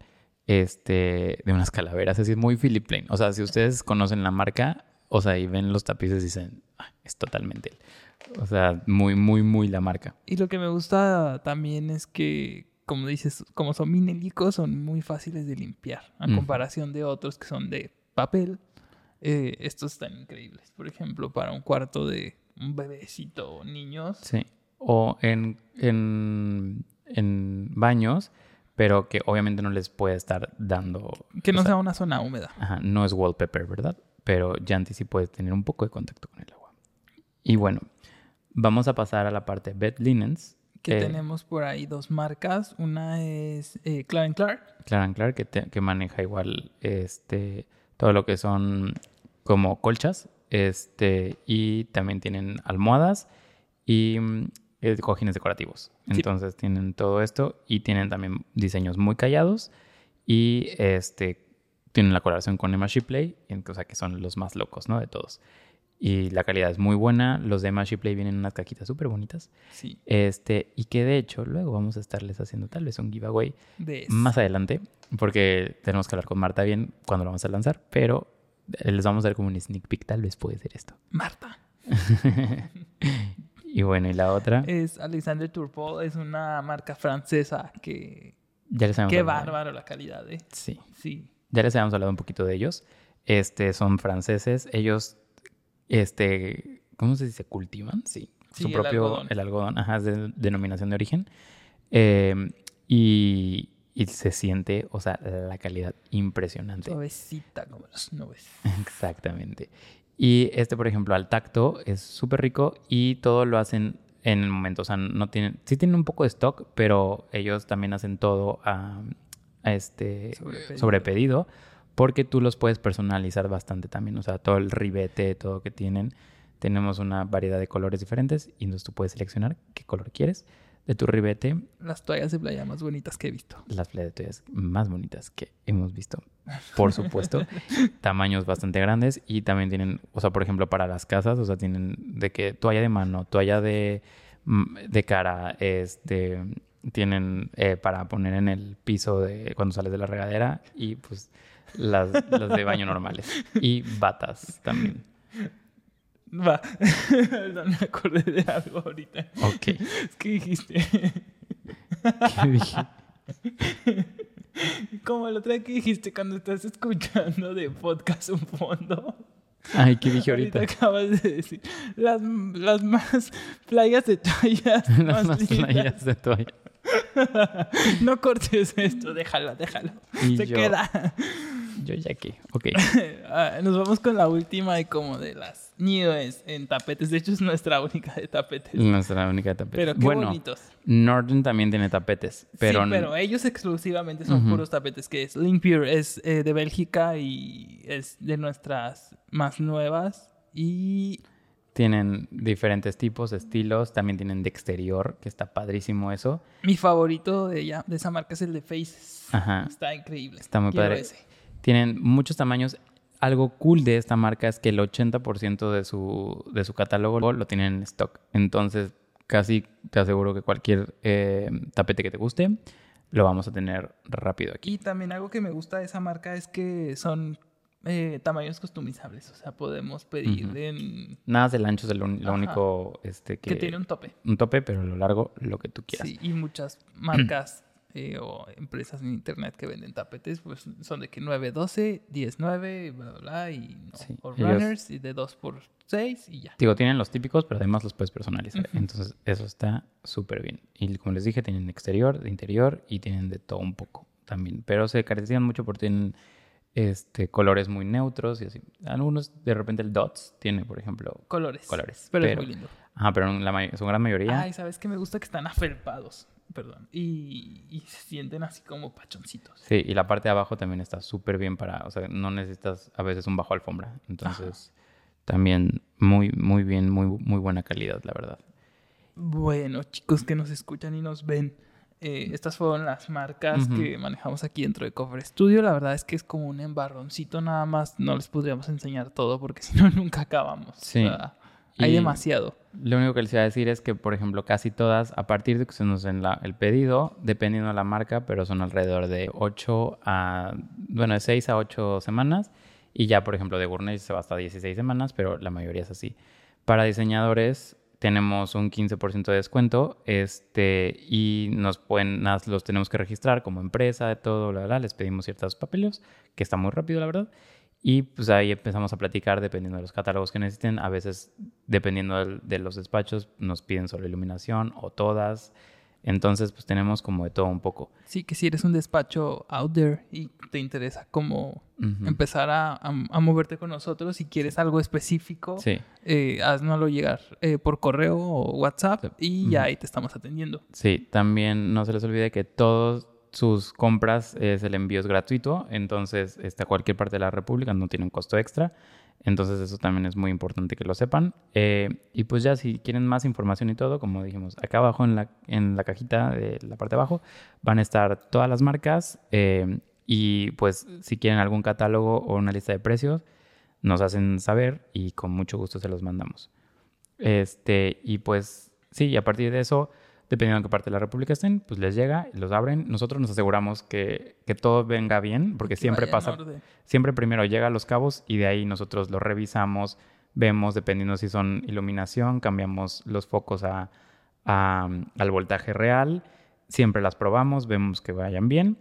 este, de unas calaveras, así es muy Philip Plain. O sea, si ustedes conocen la marca, o sea, y ven los tapices, dicen, "Ah, es totalmente él. O sea, muy, muy, muy la marca. Y lo que me gusta también es que, como dices, como son vinílicos, son muy fáciles de limpiar. A comparación de otros que son de papel. eh, estos están increíbles. Por ejemplo, para un cuarto de un bebecito o niños. Sí. O en, en, en baños, pero que obviamente no les puede estar dando. Que no sea, sea una zona húmeda. Ajá, no es wallpaper, ¿verdad? Pero Yanti sí puede tener un poco de contacto con el agua. Y bueno, vamos a pasar a la parte bed linens. Que eh, tenemos por ahí dos marcas. Una es eh, Clark Clark. Clark Clark, que, te- que maneja igual este, todo lo que son como colchas. Este, y también tienen almohadas y mm, eh, cojines decorativos. Sí. Entonces tienen todo esto y tienen también diseños muy callados. Y este, tienen la colaboración con Emma Shipley, o sea que son los más locos, ¿no? De todos. y la calidad es muy buena. Los de Mashi Play vienen en unas cajitas súper bonitas. Sí. Este, y que de hecho luego vamos a estarles haciendo tal vez un giveaway De más adelante, porque tenemos que hablar con Marta bien cuando lo vamos a lanzar, pero les vamos a dar como un sneak peek, tal vez puede ser esto. Marta. y bueno, y la otra, Es Alexander Turpol, es una marca francesa que... ya les habíamos Qué hablado. bárbaro la calidad, ¿eh? Sí, Sí. ya les habíamos hablado un poquito de ellos. Este, son franceses, ellos, este, ¿cómo se dice? ¿Cultivan? Sí. Sí, Su el propio, algodón. el algodón, ajá, es de denominación de origen. Eh, y, y se siente, o sea, la calidad impresionante. Suavecita como las nubes. Exactamente. Y este, por ejemplo, al tacto es súper rico y todo lo hacen en el momento. O sea, no tienen, sí tienen un poco de stock, pero ellos también hacen todo a, a este Sobre pedido. sobre pedido, porque tú los puedes personalizar bastante también. O sea, todo el ribete, todo que tienen. Tenemos una variedad de colores diferentes y entonces tú puedes seleccionar qué color quieres de tu ribete. Las toallas de playa más bonitas que he visto. Las playas más bonitas que hemos visto, por supuesto. Tamaños bastante grandes y también tienen, o sea, por ejemplo, para las casas, o sea, tienen de que toalla de mano, toalla de, mm, de cara, este, tienen eh, para poner en el piso de cuando sales de la regadera y pues las, las de baño normales y batas también. Va. Perdón, me acordé de algo ahorita. Ok. Que dijiste. ¿Qué dije? Como el otro día que dijiste cuando estás escuchando de podcast un fondo. Ay, ¿qué dije ahorita? acabas de decir. Las, las más playas de toallas. Las más playas de toalla. No cortes esto, déjalo, déjalo. Y Se yo- queda. Yo ya que, ok. Ah, Nos vamos con la última y como de las nieves en tapetes. De hecho, es nuestra única de tapetes. Nuestra única tapete. Pero qué bueno, bonitos. Norton también tiene tapetes, pero, sí, pero ellos exclusivamente son puros tapetes, que es Limpier, es eh, de Bélgica y es de nuestras más nuevas. Y tienen diferentes tipos, estilos, también tienen de exterior, que está padrísimo eso. mi favorito de, ella, de esa marca es el de Faces. Ajá. Está increíble. Está muy Quiero padre. ese. Tienen muchos tamaños. Algo cool de esta marca es que el 80% de su, de su catálogo lo tienen en stock. Entonces, casi te aseguro que cualquier eh, tapete que te guste, lo vamos a tener rápido aquí. Y también algo que me gusta de esa marca es que son eh, tamaños customizables. O sea, podemos pedir Ujú. en... Nada del ancho es lo único este, que, que tiene un tope. un tope, pero a lo largo lo que tú quieras. Sí, y muchas marcas eh, o empresas en internet que venden tapetes, pues son de que 912, 109, bla, bla, bla, y no. Sí, o ellos- runners, y de 2 por 6 y ya. Digo, tienen los típicos, pero además los puedes personalizar. Entonces, eso está súper bien. Y como les dije, tienen exterior, de interior y tienen de todo un poco también. Pero se caracterizan mucho porque tienen este, colores muy neutros y así. Algunos, de repente, el Dots tiene, por ejemplo, Colores. colores. Pero, Pero, es muy lindo. ajá, pero en la su gran mayoría. Ay, ¿sabes qué? Me gusta que están afelpados. Perdón. Y, y se sienten así como pachoncitos. Sí, y la parte de abajo también está súper bien para, o sea, no necesitas a veces un bajo alfombra. Entonces, también muy, muy bien, muy, muy buena calidad, la verdad. Bueno, chicos que nos escuchan y nos ven, eh, estas fueron las marcas que manejamos aquí dentro de Cover Studio. La verdad es que es como un embarroncito nada más. No les podríamos enseñar todo porque si no, nunca acabamos. Sí. O sea, hay Y- demasiado. Lo único que les iba a decir es que, por ejemplo, casi todas, a partir de que se nos den la- el pedido, dependiendo de la marca, pero son alrededor de 8 a, bueno, de 6 a 8 semanas. Y ya, por ejemplo, de Gourmet se va hasta 16 semanas, pero la mayoría es así. Para diseñadores tenemos un 15% de descuento este, y nos pueden, los tenemos que registrar como empresa, todo, bla, bla, les pedimos ciertos papeles, que está muy rápido, la verdad. Y pues ahí empezamos a platicar dependiendo de los catálogos que necesiten. A veces, dependiendo de, los despachos, nos piden solo iluminación o todas. Entonces, pues tenemos como de todo un poco. Sí, que si eres un despacho out there y te interesa como Ujú. empezar a, a- a moverte con nosotros, si quieres algo específico, Sí, eh, haznoslo llegar eh, por correo o WhatsApp y ya Ujú. ahí te estamos atendiendo. sí. También no se les olvide que todos sus compras, es el envío es gratuito. Entonces, a cualquier parte de la República no tiene un costo extra. Entonces, eso también es muy importante que lo sepan. Eh, y pues ya, si quieren más información y todo, como dijimos, acá abajo en la, en la cajita de la parte de abajo van a estar todas las marcas. eh, y pues si quieren algún catálogo o una lista de precios, nos hacen saber y con mucho gusto se los mandamos. Este, y pues sí, a partir de eso, dependiendo de qué parte de la República estén, pues les llega, los abren. Nosotros nos aseguramos que, que todo venga bien, porque Que siempre en pasa, siempre primero llega a los cabos y de ahí nosotros lo revisamos, vemos, dependiendo si son iluminación, cambiamos los focos a, a- al voltaje real, siempre las probamos, vemos que vayan bien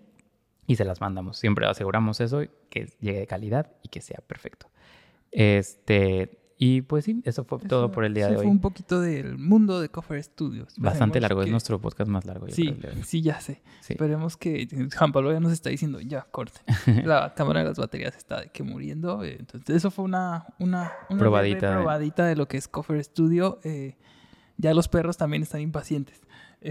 y se las mandamos. Siempre aseguramos eso, que llegue de calidad y que sea perfecto. Este, y pues sí, eso fue todo por el día eso de fue hoy. un poquito del mundo de Cofer Studios. Bastante largo, es nuestro podcast más largo. yo Sí, creo, sí, ya sé. Sí. Esperemos que Juan Pablo ya nos está diciendo, ya, corte. La cámara de las baterías está de que muriendo. eh, Entonces, eso fue una, una, una Probadita probadita de lo que es Cofer Studio. Eh, ya los perros también están impacientes.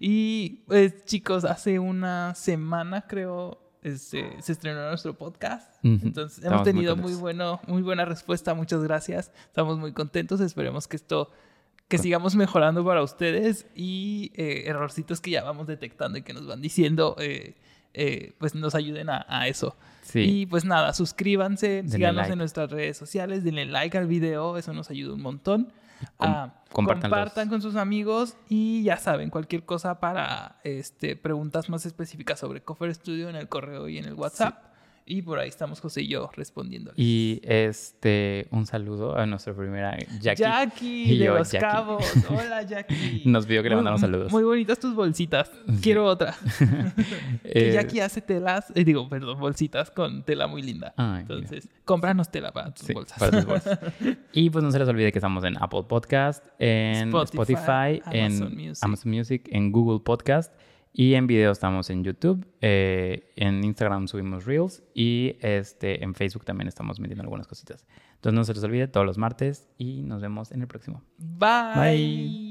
Y pues, chicos, hace una semana, creo, este, se estrenó nuestro podcast. Entonces, hemos tenido muy, bueno, muy buena respuesta. Muchas gracias. Estamos muy contentos. Esperemos que esto que sigamos mejorando para ustedes y eh, errorcitos que ya vamos detectando y que nos van diciendo, eh, eh, pues nos ayuden a, a eso. Sí. Y pues nada, suscríbanse, Denle síganos like. en nuestras redes sociales, denle like al video, eso nos ayuda un montón. Com- Ah, compartan con sus amigos y ya saben, cualquier cosa para este, preguntas más específicas sobre Cofer Studio en el correo y en el WhatsApp. Y por ahí estamos José y yo respondiéndoles. Y este, un saludo a nuestra primera Jackie. Jackie, Y de yo, Los Jackie. Cabos. Hola, Jackie. Nos pidió que le mandáramos saludos. Muy bonitas tus bolsitas. Quiero otra. Eh, que Jackie hace telas, eh, digo, perdón, bolsitas con tela muy linda. Ay, mira. Entonces, cómpranos tela para tus Sí, bolsas. para tus bolsas. y pues no se les olvide que estamos en Apple Podcast, en Spotify, Spotify, en Music. Amazon Music, en Google Podcast y en video estamos en YouTube. eh, en Instagram subimos Reels y este, en Facebook también estamos metiendo algunas cositas. Entonces no se les olvide todos los martes y nos vemos en el próximo. Bye. Bye.